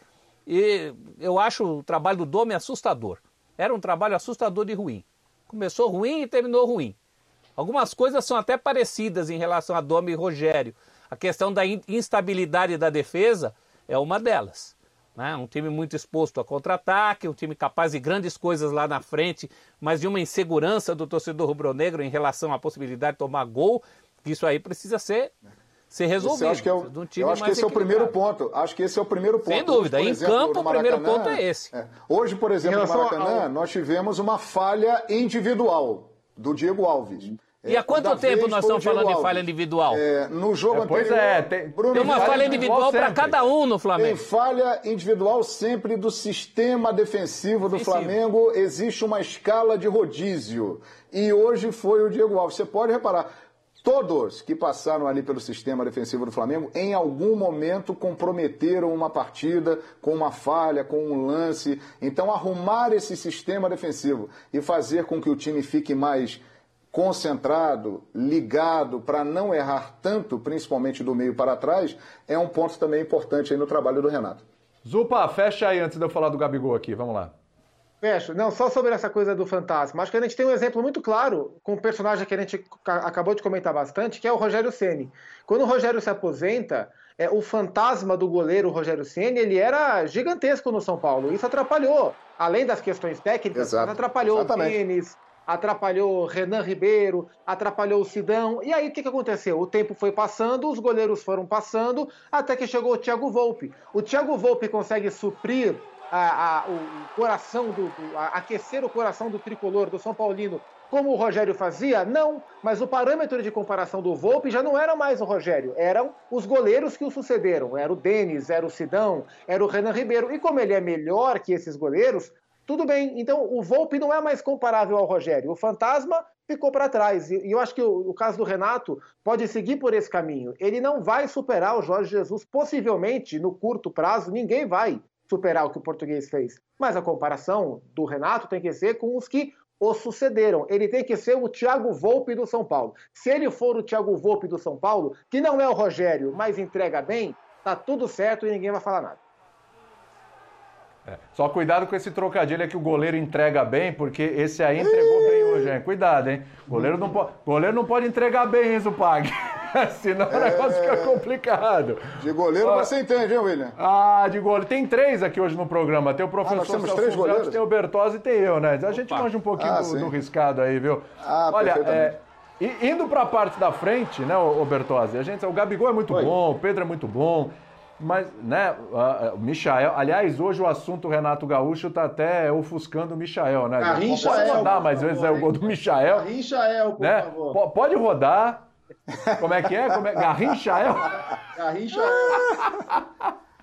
e eu acho o trabalho do Domi assustador. Era um trabalho assustador e ruim. Começou ruim e terminou ruim. Algumas coisas são até parecidas em relação a Domi e Rogério. A questão da instabilidade da defesa é uma delas. Né? Um time muito exposto a contra-ataque, um time capaz de grandes coisas lá na frente, mas de uma insegurança do torcedor rubro-negro em relação à possibilidade de tomar gol. Isso aí precisa ser ser resolvido. Acho que, é o, eu acho que esse é o primeiro ponto. Acho que esse é o primeiro ponto. Sem dúvida. Hoje, em exemplo, campo, o primeiro ponto é esse. É. Hoje, por exemplo, no Maracanã, ao... nós tivemos uma falha individual do Diego Alves. E há quanto tempo nós estamos falando Alves. de falha individual? É, no jogo é, pois anterior, é, tem, Bruno, tem uma falha individual para cada um no Flamengo. Tem falha individual sempre do sistema defensivo do Defensivo. Flamengo. Existe uma escala de rodízio. E hoje foi o Diego Alves. Você pode reparar, todos que passaram ali pelo sistema defensivo do Flamengo, em algum momento comprometeram uma partida com uma falha, com um lance. Então, arrumar esse sistema defensivo e fazer com que o time fique mais concentrado, ligado, para não errar tanto, principalmente do meio para trás, é um ponto também importante aí no trabalho do Renato. Zupa, fecha aí antes de eu falar do Gabigol aqui, vamos lá. Fecho. Não, só sobre essa coisa do fantasma. Acho que a gente tem um exemplo muito claro com um personagem que a gente acabou de comentar bastante, que é o Rogério Ceni. Quando o Rogério se aposenta, é, o fantasma do goleiro Rogério Ceni ele era gigantesco no São Paulo. Isso atrapalhou, além das questões técnicas, Exato. atrapalhou Exatamente. o tênis, atrapalhou Renan Ribeiro, atrapalhou o Sidão. E aí o que, que aconteceu? O tempo foi passando, os goleiros foram passando, até que chegou o Thiago Volpe. O Thiago Volpe consegue suprir a, a, o coração do, do a, aquecer o coração do tricolor, do São Paulino, como o Rogério fazia? Não, mas o parâmetro de comparação do Volpe já não era mais o Rogério, eram os goleiros que o sucederam. Era o Denis, era o Sidão, era o Renan Ribeiro. E como ele é melhor que esses goleiros, tudo bem, então o Volpe não é mais comparável ao Rogério. O fantasma ficou para trás. E eu acho que o, o, caso do Renato pode seguir por esse caminho. Ele não vai superar o Jorge Jesus, possivelmente, no curto prazo, ninguém vai superar o que o português fez. Mas a comparação do Renato tem que ser com os que o sucederam. Ele tem que ser o Thiago Volpe do São Paulo. Se ele for o Thiago Volpe do São Paulo, que não é o Rogério, mas entrega bem, tá tudo certo e ninguém vai falar nada. É. Só cuidado com esse trocadilho é que o goleiro entrega bem, porque esse aí entregou bem hoje, hein? Cuidado, hein? Goleiro não, po goleiro não pode entregar bem, hein, Zupag? [LAUGHS] Senão é... o negócio fica complicado. De goleiro ah, você entende, hein, William? Ah, de goleiro. Tem três aqui hoje no programa. Tem o professor ah, nós temos três goleiros? tem o Bertozzi e tem eu, né? A gente manja um pouquinho ah, do, do, riscado aí, viu? Ah, Olha, é, indo para a parte da frente, né, o Bertozzi, a gente, o Gabigol é muito Oi. bom, o Pedro é muito bom. Mas, né, o Michael. Aliás, hoje o assunto Renato Gaúcho tá até ofuscando o Michael, né? Garrincha pode rodar mais vezes é o gol do Michael. Garrinchael, por né? favor. Pode rodar. Como é que é? Como é? Garrinchael? Garrinchael.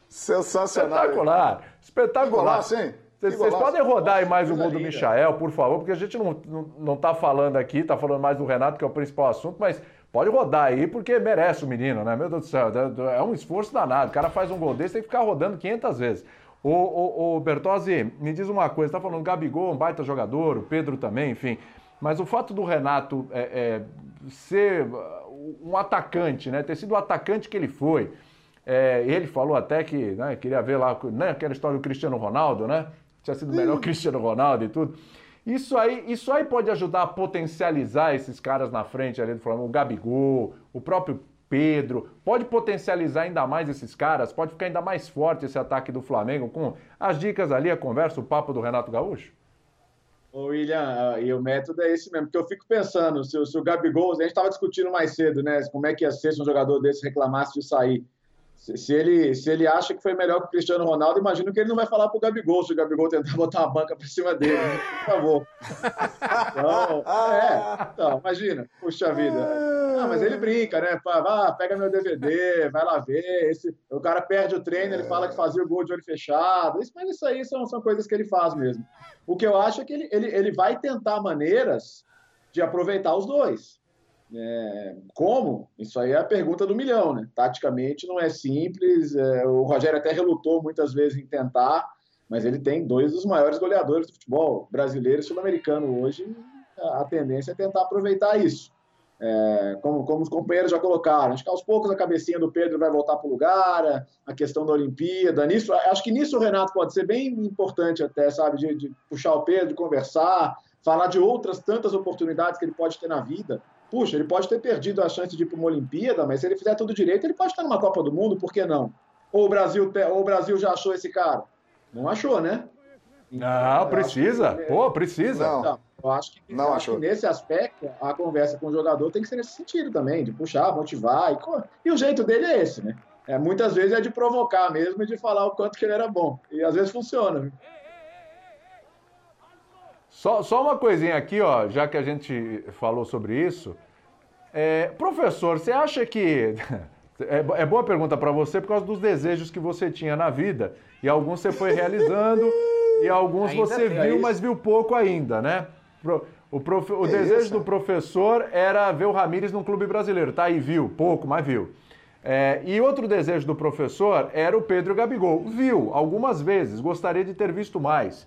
Sensacional. Espetacular. Espetacular. sim. Vocês podem rodar aí mais o gol do Michael, por favor, porque a gente não, não, não tá falando aqui, tá falando mais do Renato, que é o principal assunto, mas Pode rodar aí, porque merece o menino, né? Meu Deus do céu, é um esforço danado. O cara faz um gol desse, tem que ficar rodando 500 vezes. O, o, o Bertozzi, me diz uma coisa, tá falando Gabigol, um baita jogador, o Pedro também, enfim. Mas o fato do Renato é, é, ser um atacante, né? Ter sido o atacante que ele foi. É, ele falou até que né, queria ver lá, né, aquela história do Cristiano Ronaldo, né? Tinha sido o melhor Cristiano Ronaldo e tudo. Isso aí, isso aí pode ajudar a potencializar esses caras na frente ali do Flamengo, o Gabigol, o próprio Pedro, pode potencializar ainda mais esses caras, pode ficar ainda mais forte esse ataque do Flamengo com as dicas ali, a conversa, o papo do Renato Gaúcho? Ô William, ah, e o método é esse mesmo, porque eu fico pensando, se, se o Gabigol, a gente estava discutindo mais cedo, né, como é que ia ser se um jogador desse reclamasse de sair. Se, ele, se ele acha que foi melhor que o Cristiano Ronaldo, imagino que ele não vai falar pro Gabigol se o Gabigol tentar [LAUGHS] botar uma banca por cima dele, né? por favor. Então, é, então, imagina, puxa vida. Ah, mas ele brinca, né? Pega meu DVD, vai lá ver. Esse, o cara perde o treino, ele fala que fazia o gol de olho fechado. Isso, mas isso aí são, são coisas que ele faz mesmo. O que eu acho é que ele, ele, ele vai tentar maneiras de aproveitar os dois. É, como? Isso aí é a pergunta do milhão, né? Taticamente não é simples. É, o Rogério até relutou muitas vezes em tentar, mas ele tem dois dos maiores goleadores do futebol brasileiro e sul-americano hoje. A, tendência é tentar aproveitar isso. É, como, como, os companheiros já colocaram, acho que aos poucos a cabecinha do Pedro vai voltar para o lugar, a questão da Olimpíada, nisso, acho que nisso o Renato pode ser bem importante até, sabe, de, de puxar o Pedro, de conversar, falar de outras tantas oportunidades que ele pode ter na vida, Puxa, ele pode ter perdido a chance de ir para uma Olimpíada, mas se ele fizer tudo direito, ele pode estar numa Copa do Mundo, por que não? Ou o Brasil, ou o Brasil já achou esse cara? Não achou, né? Então, não, precisa. Que... Pô, precisa. Não. Então, eu acho, que, não eu acho que nesse aspecto, a conversa com o jogador tem que ser nesse sentido também, de puxar, motivar. E, e o jeito dele é esse, né? É, muitas vezes é de provocar mesmo e de falar o quanto que ele era bom. E às vezes funciona. Viu? Só, só uma coisinha aqui, ó, já que a gente falou sobre isso. É, professor, você acha que. [LAUGHS] É, é boa pergunta para você por causa dos desejos que você tinha na vida. E alguns você foi realizando, [LAUGHS] e alguns ainda você viu, mas viu pouco ainda, né? O, prof... o desejo do professor era ver o Ramires num clube brasileiro. Tá aí, viu, pouco, mas viu. É, e outro desejo do professor era o Pedro Gabigol. Viu algumas vezes, gostaria de ter visto mais.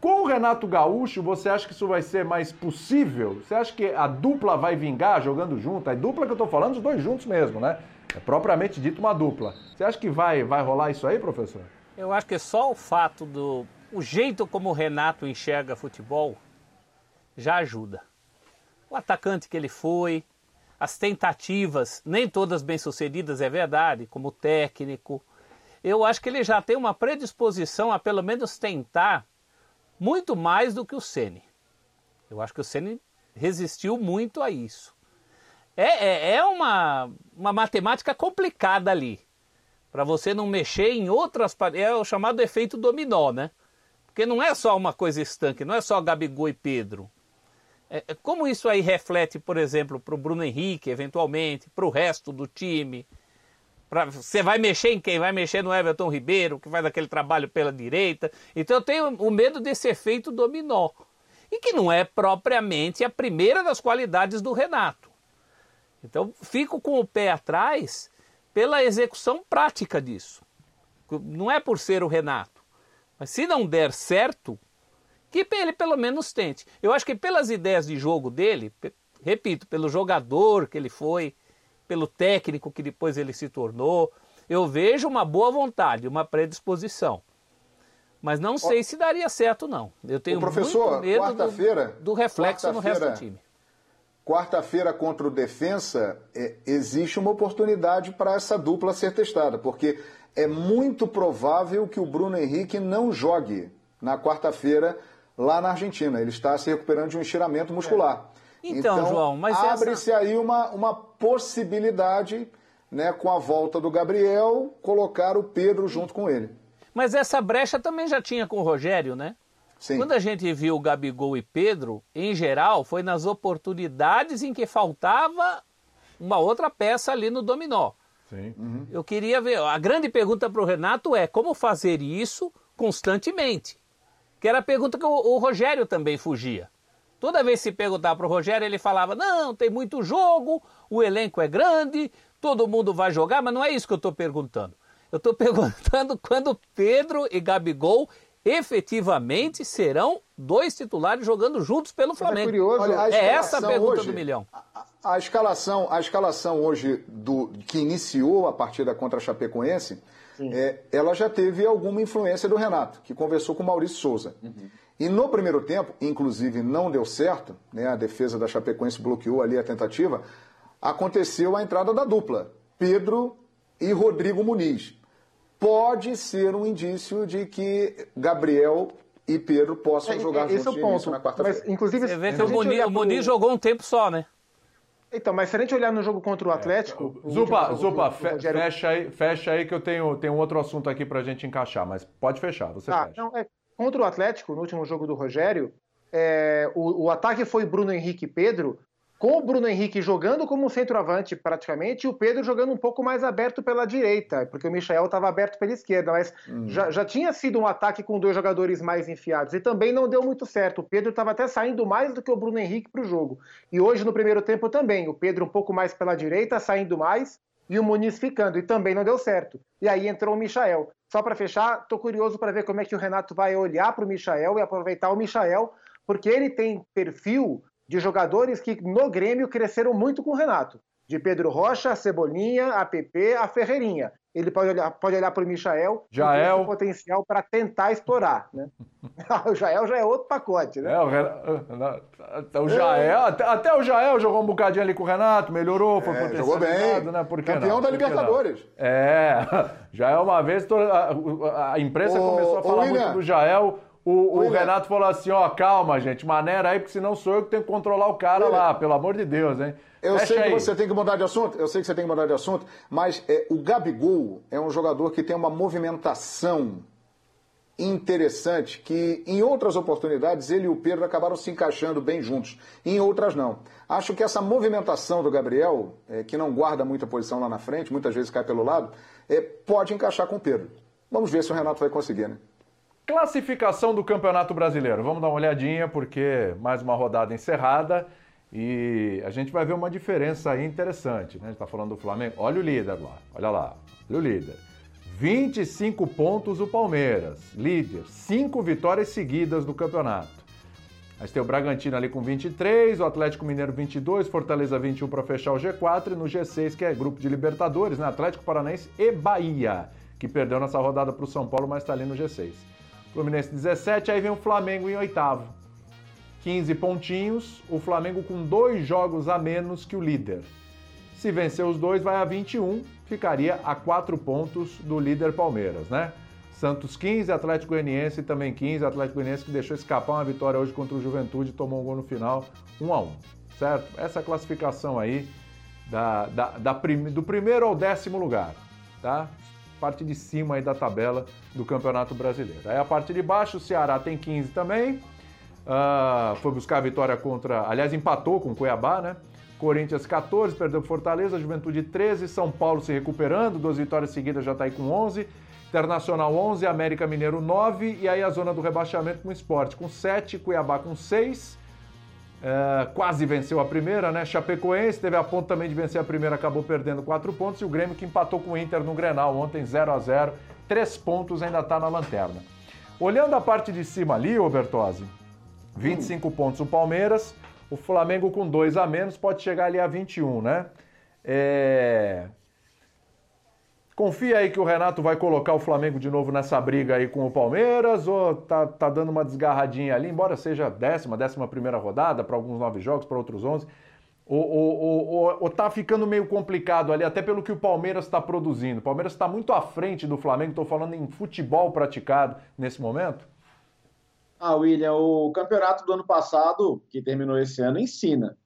Com o Renato Gaúcho, você acha que isso vai ser mais possível? Você acha que a dupla vai vingar jogando junto? A dupla que eu estou falando, os dois juntos mesmo, né? É propriamente dito uma dupla. Você acha que vai, vai rolar isso aí, professor? Eu acho que só o fato do. O jeito como o Renato enxerga futebol já ajuda. O atacante que ele foi, as tentativas, nem todas bem sucedidas, é verdade, como técnico. Eu acho que ele já tem uma predisposição a pelo menos tentar muito mais do que o Ceni. Eu acho que o Ceni resistiu muito a isso. É, é, é uma, uma matemática complicada ali. Para você não mexer em outras. É o chamado efeito dominó, né? Porque não é só uma coisa estanque, não é só Gabigol e Pedro. É, é como isso aí reflete, por exemplo, para o Bruno Henrique, eventualmente, para o resto do time. Pra, você vai mexer em quem? Vai mexer no Everton Ribeiro, que faz aquele trabalho pela direita. Então eu tenho o medo desse efeito dominó. E que não é propriamente a primeira das qualidades do Renato. Então fico com o pé atrás pela execução prática disso. Não é por ser o Renato. Mas se não der certo, que ele pelo menos tente. Eu acho que pelas ideias de jogo dele, repito, pelo jogador que ele foi, pelo técnico que depois ele se tornou, eu vejo uma boa vontade, uma predisposição. Mas não sei se daria certo, não. Eu tenho o professor, muito medo do, do reflexo no resto do time. Quarta-feira contra o Defensa, é, existe uma oportunidade para essa dupla ser testada, porque é muito provável que o Bruno Henrique não jogue na quarta-feira lá na Argentina. Ele está se recuperando de um estiramento muscular. É. Então, então, João, mas abre-se essa... aí uma, uma possibilidade, né, com a volta do Gabriel, colocar o Pedro junto com ele. Mas essa brecha também já tinha com o Rogério, né? Sim. Quando a gente viu Gabigol e Pedro, em geral, foi nas oportunidades em que faltava uma outra peça ali no dominó. Sim. Uhum. Eu queria ver. A grande pergunta para o Renato é como fazer isso constantemente. Que era a pergunta que o, o Rogério também fugia. Toda vez que se perguntava para o Rogério, ele falava: não, tem muito jogo, o elenco é grande, todo mundo vai jogar, mas não é isso que eu estou perguntando. Eu estou [LAUGHS] perguntando quando Pedro e Gabigol efetivamente serão dois titulares jogando juntos pelo é Flamengo. É, curioso, Olha, é essa a pergunta hoje, do milhão. A, a, escalação, a escalação hoje do que iniciou a partida contra a Chapecoense, é, ela já teve alguma influência do Renato, que conversou com o Maurício Souza. Uhum. E no primeiro tempo, inclusive não deu certo, né, a defesa da Chapecoense bloqueou ali a tentativa, aconteceu a entrada da dupla, Pedro e Rodrigo Muniz pode ser um indício de que Gabriel e Pedro possam é, jogar esse juntos é o ponto. na quarta-feira. Inclusive, Você vê que o Muniz, o Muniz jogou um tempo só, né? Então, mas se a gente olhar no jogo contra o Atlético. É. O Zupa, Zupa, fe, Rogério... fecha, aí, fecha aí que eu tenho, tenho outro assunto aqui pra gente encaixar, mas pode fechar, você ah, fecha. Não, é, contra o Atlético, no último jogo do Rogério, é, o, o, ataque foi Bruno Henrique e Pedro, com o Bruno Henrique jogando como centroavante praticamente e o Pedro jogando um pouco mais aberto pela direita, porque o Michel estava aberto pela esquerda, mas uhum. já, já, tinha sido um ataque com dois jogadores mais enfiados e também não deu muito certo. O Pedro estava até saindo mais do que o Bruno Henrique para o jogo. E hoje no primeiro tempo também, o Pedro um pouco mais pela direita, saindo mais, e o Muniz ficando, e também não deu certo. E aí entrou o Michael. Só para fechar, estou curioso para ver como é que o Renato vai olhar para o Michael e aproveitar o Michael, porque ele tem perfil de jogadores que no Grêmio cresceram muito com o Renato. De Pedro Rocha, a Cebolinha, a PP, a Ferreirinha. Ele pode olhar, pode olhar para o Michael Jael. tem potencial para tentar explorar. Né? [LAUGHS] o Jael já é outro pacote, né? É, o, o Jael, até, até, o Jael jogou um bocadinho ali com o Renato, melhorou, foi é, Jogou bem. Né? Por Campeão não? da Libertadores. É, [LAUGHS] Jael uma vez, a, a imprensa o, começou a falar muito do Jael o, o Renato falou assim, ó, calma, gente, maneira aí, porque senão sou eu que tenho que controlar o cara William. lá, pelo amor de Deus, hein? Eu Fecha sei aí. que você tem que mudar de assunto, eu sei que você tem que mudar de assunto, mas é, o Gabigol é um jogador que tem uma movimentação interessante que em outras oportunidades ele e o Pedro acabaram se encaixando bem juntos, em outras não. Acho que essa movimentação do Gabriel, é, que não guarda muita posição lá na frente, muitas vezes cai pelo lado, é, pode encaixar com o Pedro. Vamos ver se o Renato vai conseguir, né? Classificação do Campeonato Brasileiro. Vamos dar uma olhadinha, porque mais uma rodada encerrada e a gente vai ver uma diferença aí interessante. Né? A gente está falando do Flamengo. Olha o líder lá, olha lá, olha o líder. 25 pontos o Palmeiras, líder, 5 vitórias seguidas do campeonato. Gente tem o Bragantino ali com 23, o Atlético Mineiro 22, Fortaleza 21 para fechar o G4 e no G6, que é grupo de Libertadores, né? Atlético Paranaense e Bahia, que perdeu nessa rodada para o São Paulo, mas está ali no G6. Fluminense 17, aí vem o Flamengo em oitavo. 15 pontinhos, o Flamengo com dois jogos a menos que o líder. Se vencer os dois, vai a 21, ficaria a 4 pontos do líder Palmeiras, né? Santos 15, Atlético Goianiense também 15, Atlético Goianiense que deixou escapar uma vitória hoje contra o Juventude, tomou um gol no final, 1 a 1 certo? Essa classificação aí da, da, da prim, do primeiro ao décimo lugar, tá? parte de cima aí da tabela do Campeonato Brasileiro. Aí a parte de baixo, o Ceará tem 15 também, uh, foi buscar a vitória contra, aliás, empatou com o Cuiabá, né? Corinthians 14, perdeu para Fortaleza, Juventude 13, São Paulo se recuperando, duas vitórias seguidas já está aí com 11, Internacional 11, América Mineiro 9 e aí a zona do rebaixamento com o Esporte com 7, Cuiabá com 6, é, quase venceu a primeira, né? Chapecoense teve a ponto também de vencer a primeira, acabou perdendo quatro pontos. E o Grêmio que empatou com o Inter no Grenal ontem, 0 a 0 Três pontos ainda está na lanterna. Olhando a parte de cima ali, ô 25 hum. pontos o Palmeiras, o Flamengo com dois a menos pode chegar ali a 21, né? É... Confia aí que o Renato vai colocar o Flamengo de novo nessa briga aí com o Palmeiras ou tá, tá dando uma desgarradinha ali, embora seja décima, décima primeira rodada para alguns nove jogos, para outros onze, ou, ou, ou, ou, tá ficando meio complicado ali, até pelo que o Palmeiras está produzindo. O Palmeiras está muito à frente do Flamengo, estou falando em futebol praticado nesse momento. Ah, William, o campeonato do ano passado, que terminou esse ano, ensina.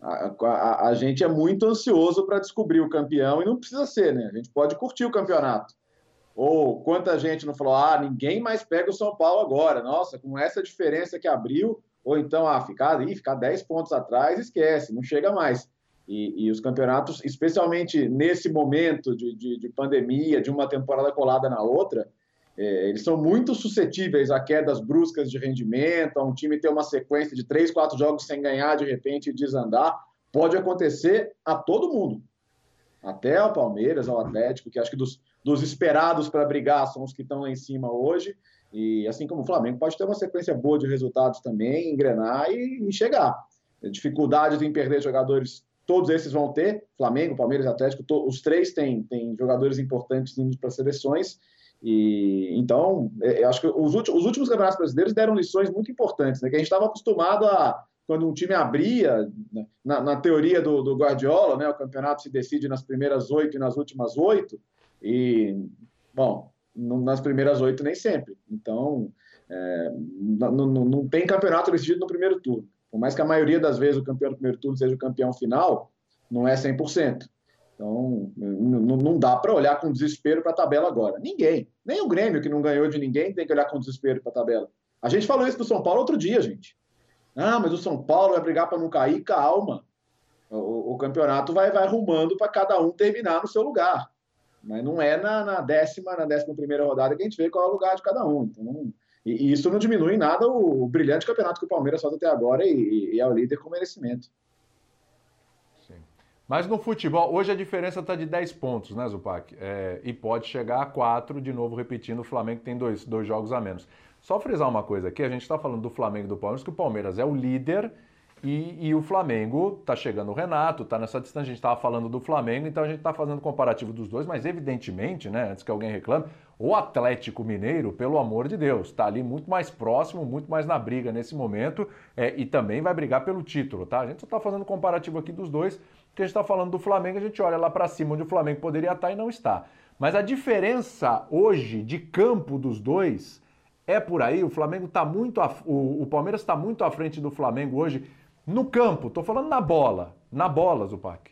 A, a, a gente é muito ansioso para descobrir o campeão e não precisa ser, né? A gente pode curtir o campeonato. Ou quanta gente não falou, ah, ninguém mais pega o São Paulo agora. Nossa, com essa diferença que abriu, ou então, ah, ficar ali, ficar 10 pontos atrás, esquece, não chega mais. E, e os campeonatos, especialmente nesse momento de, de, de, pandemia, de uma temporada colada na outra, eles são muito suscetíveis a quedas bruscas de rendimento, a um time ter uma sequência de três, quatro jogos sem ganhar, de repente desandar. Pode acontecer a todo mundo. Até ao Palmeiras, ao Atlético, que acho que dos, dos esperados para brigar são os que estão lá em cima hoje. E assim como o Flamengo pode ter uma sequência boa de resultados também, engrenar e, e chegar. Dificuldades em perder jogadores, todos esses vão ter. Flamengo, Palmeiras, Atlético, to, os três têm, têm jogadores importantes indo para seleções e então, é, eu acho que os últimos, os últimos campeonatos brasileiros deram lições muito importantes, né? Que a gente estava acostumado a quando um time abria, né? na, na, teoria do, do, Guardiola, né? O campeonato se decide nas primeiras oito e nas últimas oito. E bom, nas primeiras oito nem sempre. Então, é, não, não, não tem campeonato decidido no primeiro turno. Por mais que a maioria das vezes o campeão do primeiro turno seja o campeão final, não é 100%. Então, não dá para olhar com desespero para a tabela agora. Ninguém. Nem o Grêmio, que não ganhou de ninguém, tem que olhar com desespero para a tabela. A gente falou isso do São Paulo outro dia, gente. Ah, mas o São Paulo vai brigar para não cair. Calma. O, o campeonato vai, vai arrumando para cada um terminar no seu lugar. Mas não é na, na, décima, na décima primeira rodada que a gente vê qual é o lugar de cada um. Então, e, e isso não diminui em nada o, o, brilhante campeonato que o Palmeiras faz até agora e, e é o líder com merecimento. Mas no futebol, hoje a diferença está de 10 pontos, né, Zupac? É, e pode chegar a 4, de novo repetindo, o Flamengo tem dois, dois jogos a menos. Só frisar uma coisa aqui, a gente está falando do Flamengo e do Palmeiras, que o Palmeiras é o líder e, e o Flamengo está chegando o Renato, está nessa distância, a gente estava falando do Flamengo, então a gente está fazendo comparativo dos dois, mas evidentemente, né, antes que alguém reclame, o Atlético Mineiro, pelo amor de Deus, está ali muito mais próximo, muito mais na briga nesse momento é, e também vai brigar pelo título, tá? A gente só está fazendo comparativo aqui dos dois, porque a gente está falando do Flamengo, a gente olha lá para cima onde o Flamengo poderia estar tá e não está. Mas a diferença hoje de campo dos dois é por aí. O Flamengo está muito. O, o Palmeiras está muito à frente do Flamengo hoje no campo. Estou falando na bola. Na bola, Zupac.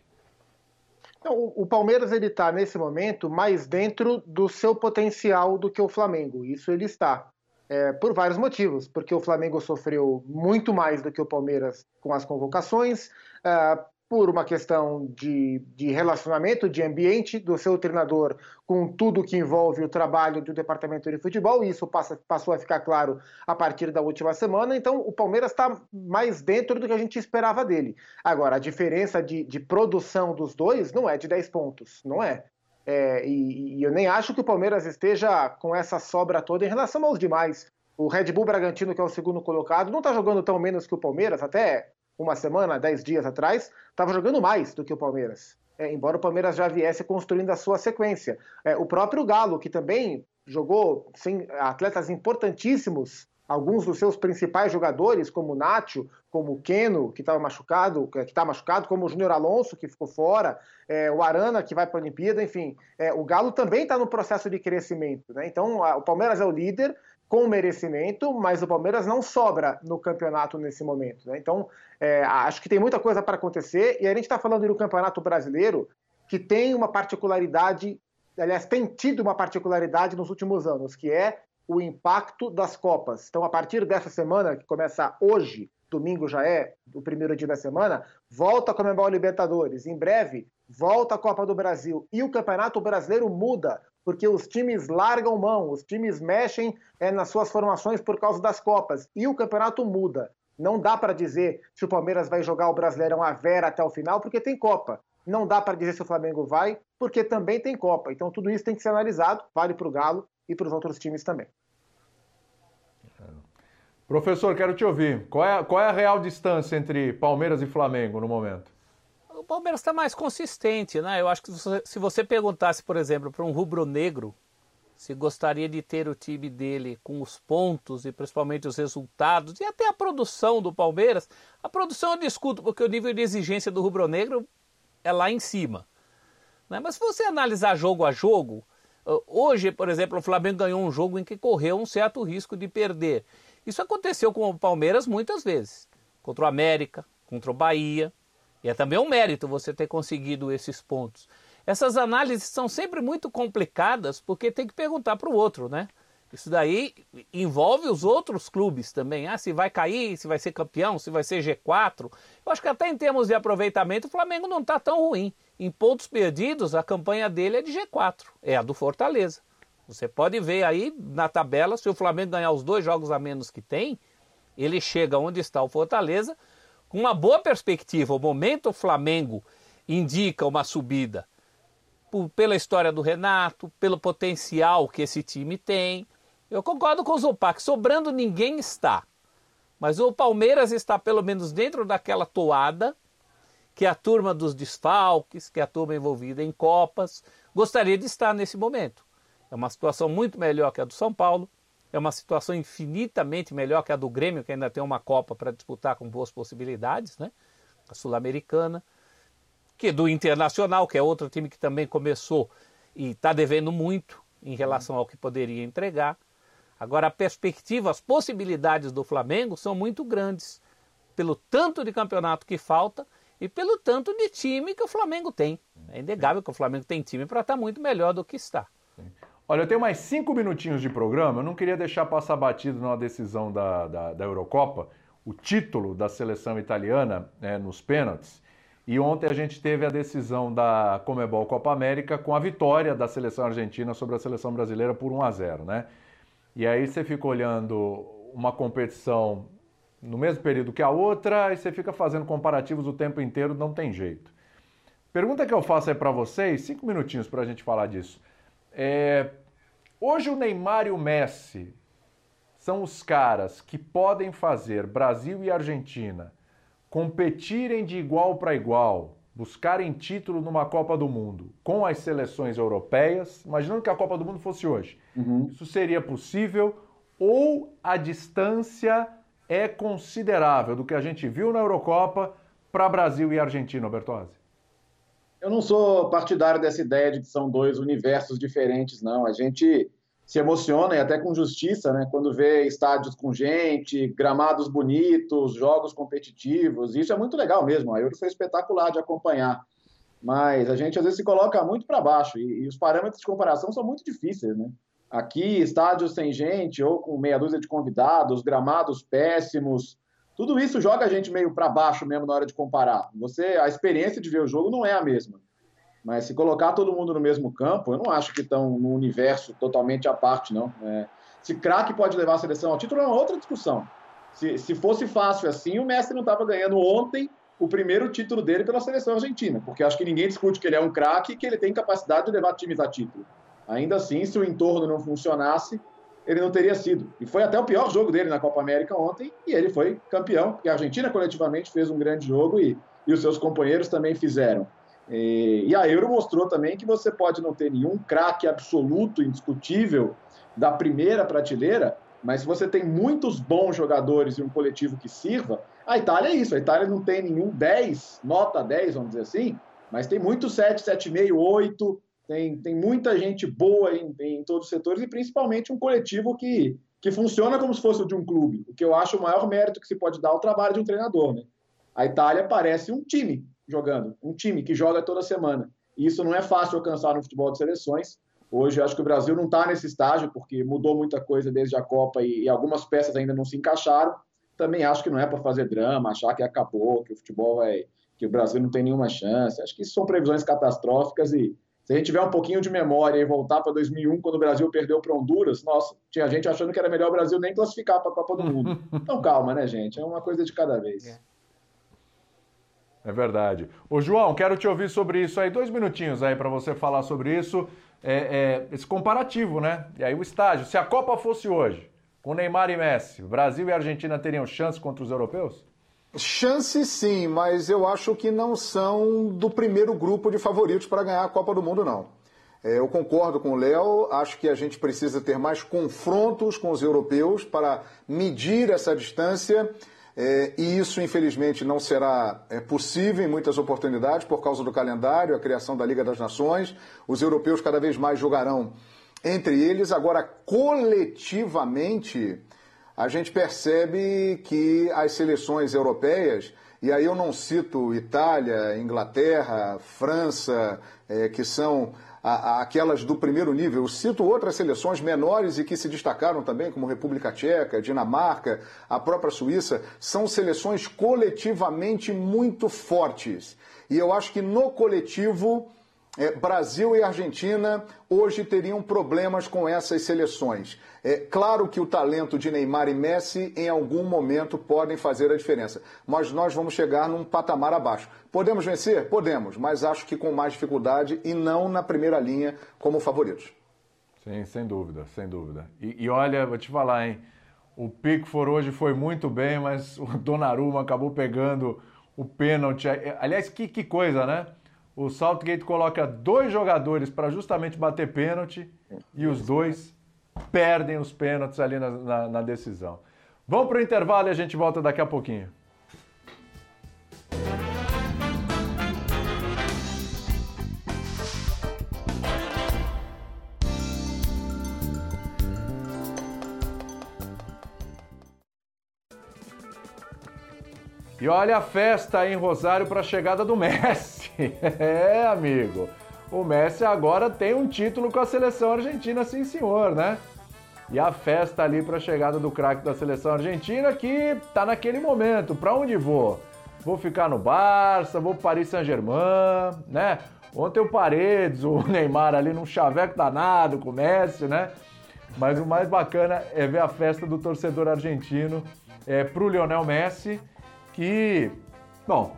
o Palmeiras ele está nesse momento mais dentro do seu potencial do que o Flamengo. Isso ele está. É, por vários motivos, porque o Flamengo sofreu muito mais do que o Palmeiras com as convocações, é, por uma questão de, de, relacionamento, de ambiente do seu treinador com tudo que envolve o trabalho do departamento de futebol, e isso passa, passou a ficar claro a partir da última semana. Então, o Palmeiras está mais dentro do que a gente esperava dele. Agora, a diferença de, de produção dos dois não é de 10 pontos, não é. é e, e eu nem acho que o Palmeiras esteja com essa sobra toda em relação aos demais. O Red Bull Bragantino, que é o segundo colocado, não está jogando tão menos que o Palmeiras, até uma semana, dez dias atrás, estava jogando mais do que o Palmeiras. É, embora o Palmeiras já viesse construindo a sua sequência. É, o próprio Galo, que também jogou sem atletas importantíssimos, alguns dos seus principais jogadores, como o Nacho, como o Keno, que estava machucado, que está machucado, como o Júnior Alonso, que ficou fora, é, o Arana, que vai para a Olimpíada, enfim. É, o Galo também está no processo de crescimento. Né? Então, a, o Palmeiras é o líder, com merecimento, mas o Palmeiras não sobra no campeonato nesse momento. Né? Então, é, acho que tem muita coisa para acontecer, e a gente está falando do Campeonato Brasileiro, que tem uma particularidade, aliás, tem tido uma particularidade nos últimos anos, que é o impacto das Copas. Então, a partir dessa semana, que começa hoje, domingo já é o primeiro dia da semana, volta a Comembol Libertadores. Em breve, volta a Copa do Brasil. E o Campeonato Brasileiro muda porque os times largam mão, os times mexem é, nas suas formações por causa das Copas. E o campeonato muda. Não dá para dizer se o Palmeiras vai jogar o Brasileirão a vera até o final, porque tem Copa. Não dá para dizer se o Flamengo vai, porque também tem Copa. Então tudo isso tem que ser analisado, vale para o Galo e para os outros times também. Professor, quero te ouvir. Qual é, qual é a real distância entre Palmeiras e Flamengo no momento? O Palmeiras está mais consistente, né? Eu acho que se você perguntasse, por exemplo, para um rubro-negro se gostaria de ter o time dele com os pontos e principalmente os resultados e até a produção do Palmeiras. A produção eu discuto porque o nível de exigência do rubro-negro é lá em cima. Né? Mas se você analisar jogo a jogo, hoje, por exemplo, o Flamengo ganhou um jogo em que correu um certo risco de perder. Isso aconteceu com o Palmeiras muitas vezes. Contra o América, contra o Bahia. E é também um mérito você ter conseguido esses pontos. Essas análises são sempre muito complicadas porque tem que perguntar para o outro, né? Isso daí envolve os outros clubes também. Ah, se vai cair, se vai ser campeão, se vai ser G4. Eu acho que até em termos de aproveitamento, o Flamengo não está tão ruim. Em pontos perdidos, a campanha dele é de G4, é a do Fortaleza. Você pode ver aí na tabela, se o Flamengo ganhar os dois jogos a menos que tem, ele chega onde está o Fortaleza com uma boa perspectiva. O momento o Flamengo indica uma subida por, pela história do Renato, pelo potencial que esse time tem. Eu concordo com o Zupac, sobrando ninguém está. Mas o Palmeiras está pelo menos dentro daquela toada que a turma dos desfalques, que a turma envolvida em Copas, gostaria de estar nesse momento. É uma situação muito melhor que a do São Paulo, é uma situação infinitamente melhor que a do Grêmio, que ainda tem uma Copa para disputar com boas possibilidades, né? A Sul-Americana que do Internacional, que é outro time que também começou e está devendo muito em relação ao que poderia entregar. Agora, a perspectiva, as possibilidades do Flamengo são muito grandes, pelo tanto de campeonato que falta e pelo tanto de time que o Flamengo tem. É inegável que o Flamengo tem time para estar tá muito melhor do que está. Olha, eu tenho mais cinco minutinhos de programa. Eu não queria deixar passar batido numa decisão da, da, da Eurocopa o título da seleção italiana né, nos pênaltis. E ontem a gente teve a decisão da Comebol Copa América com a vitória da seleção argentina sobre a seleção brasileira por 1 a 0, né? E aí você fica olhando uma competição no mesmo período que a outra e você fica fazendo comparativos o tempo inteiro, não tem jeito. Pergunta que eu faço aí para vocês, cinco minutinhos para a gente falar disso. É, hoje o Neymar e o Messi são os caras que podem fazer Brasil e Argentina competirem de igual para igual, buscarem título numa Copa do Mundo com as seleções europeias, imaginando que a Copa do Mundo fosse hoje, uhum. isso seria possível ou a distância é considerável do que a gente viu na Eurocopa para Brasil e Argentina, Bertozzi? Eu não sou partidário dessa ideia de que são dois universos diferentes, não. A gente se emociona e até com justiça, né? Quando vê estádios com gente, gramados bonitos, jogos competitivos. Isso é muito legal mesmo. A Euro foi espetacular de acompanhar. Mas a gente às vezes se coloca muito para baixo e, e, os parâmetros de comparação são muito difíceis, né? Aqui, estádios sem gente ou com meia dúzia de convidados, gramados péssimos, tudo isso joga a gente meio para baixo mesmo na hora de comparar. Você, a experiência de ver o jogo não é a mesma. Mas se colocar todo mundo no mesmo campo, eu não acho que estão no universo totalmente à parte, não. É, se craque pode levar a seleção ao título é uma outra discussão. Se, se fosse fácil assim, o Messi não estava ganhando ontem o primeiro título dele pela seleção argentina, porque acho que ninguém discute que ele é um craque e que ele tem capacidade de levar times a título. Ainda assim, se o entorno não funcionasse, ele não teria sido. E foi até o pior jogo dele na Copa América ontem, e ele foi campeão, porque a Argentina coletivamente fez um grande jogo e, e os seus companheiros também fizeram. E a Euro mostrou também que você pode não ter nenhum craque absoluto, indiscutível, da primeira prateleira, mas se você tem muitos bons jogadores e um coletivo que sirva, a Itália é isso. A Itália não tem nenhum 10, nota 10, vamos dizer assim, mas tem muito 7, 7,5, 8, tem, tem muita gente boa em, em todos os setores e principalmente um coletivo que, que funciona como se fosse o de um clube, o que eu acho o maior mérito que se pode dar ao trabalho de um treinador. Né? A Itália parece um time, jogando, um time que joga toda semana. E isso não é fácil alcançar no futebol de seleções. Hoje, eu acho que o Brasil não está nesse estágio, porque mudou muita coisa desde a Copa e, e algumas peças ainda não se encaixaram. Também acho que não é para fazer drama, achar que acabou, que o futebol vai. que o Brasil não tem nenhuma chance. Acho que isso são previsões catastróficas e se a gente tiver um pouquinho de memória e voltar para 2001, quando o Brasil perdeu para Honduras, nossa, tinha gente achando que era melhor o Brasil nem classificar para a Copa do [LAUGHS] Mundo. Então calma, né, gente? É uma coisa de cada vez. É. É verdade. Ô, João, quero te ouvir sobre isso aí. Dois minutinhos aí para você falar sobre isso. É, é, esse comparativo, né? E aí o estágio. Se a Copa fosse hoje, com Neymar e Messi, Brasil e Argentina teriam chance contra os europeus? Chance sim, mas eu acho que não são do primeiro grupo de favoritos para ganhar a Copa do Mundo, não. É, eu concordo com o Léo, acho que a gente precisa ter mais confrontos com os europeus para medir essa distância. É, e isso, infelizmente, não será é, possível em muitas oportunidades por causa do calendário, a criação da Liga das Nações. Os europeus cada vez mais jogarão entre eles. Agora, coletivamente, a gente percebe que as seleções europeias, e aí eu não cito Itália, Inglaterra, França, é, que são a, a, aquelas do primeiro nível, eu cito outras seleções menores e que se destacaram também, como República Tcheca, Dinamarca, a própria Suíça, são seleções coletivamente muito fortes. E eu acho que no coletivo é, Brasil e Argentina hoje teriam problemas com essas seleções. É claro que o talento de Neymar e Messi em algum momento podem fazer a diferença, mas nós vamos chegar num patamar abaixo. Podemos vencer? Podemos, mas acho que com mais dificuldade e não na primeira linha como favoritos. Sim, sem dúvida, sem dúvida. E, e olha, vou te falar, hein? O Pickford hoje foi muito bem, mas o Donnarumma acabou pegando o pênalti. Aliás, que, que coisa, né? O Southgate coloca dois jogadores para justamente bater pênalti e os dois perdem os pênaltis ali na, na, na decisão. Vamos para o intervalo e a gente volta daqui a pouquinho. E olha a festa em Rosário para a chegada do [LAUGHS] Messi. [LAUGHS] é, amigo. O Messi agora tem um título com a seleção argentina, sim senhor, né? E a festa ali para a chegada do craque da seleção argentina que tá naquele momento. Para onde vou? Vou ficar no Barça, vou para Paris Saint-Germain, né? Ontem o Paredes, o [LAUGHS] Neymar ali num chaveco danado com o Messi, né? Mas o mais bacana é ver a festa do torcedor argentino é, pro Lionel Messi que, bom,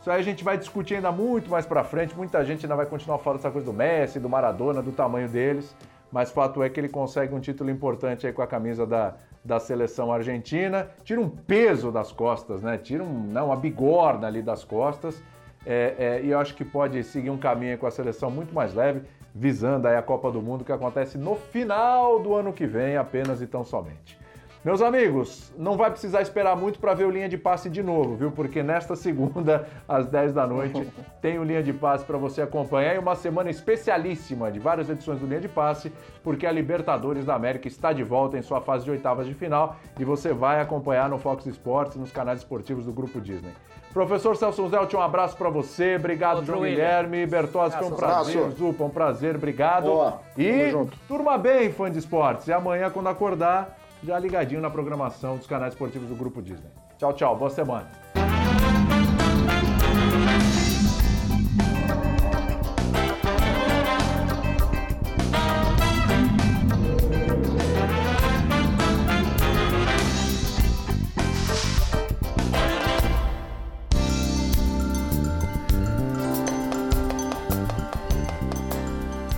isso aí a gente vai discutir ainda muito mais para frente. Muita gente ainda vai continuar falando dessa coisa do Messi, do Maradona, do tamanho deles. Mas fato é que ele consegue um título importante aí com a camisa da, da seleção argentina. Tira um peso das costas, né? Tira um, não, uma bigorna ali das costas. É, é, e eu acho que pode seguir um caminho com a seleção muito mais leve, visando aí a Copa do Mundo que acontece no final do ano que vem, apenas e tão somente. Meus amigos, não vai precisar esperar muito para ver o Linha de Passe de novo, viu? Porque nesta segunda, [LAUGHS] às 10 da noite, [LAUGHS] tem o Linha de Passe para você acompanhar e uma semana especialíssima de várias edições do Linha de Passe, porque a Libertadores da América está de volta em sua fase de oitavas de final e você vai acompanhar no Fox Sports e nos canais esportivos do Grupo Disney. Professor Celso Zelt, um abraço para você. Obrigado, Outro João Guilherme. Bertozzi, foi um prazer. Zupa, um prazer. Obrigado. Boa. E turma bem, fã de esportes. E amanhã, quando acordar, já ligadinho na programação dos canais esportivos do Grupo Disney. Tchau, tchau. Boa semana.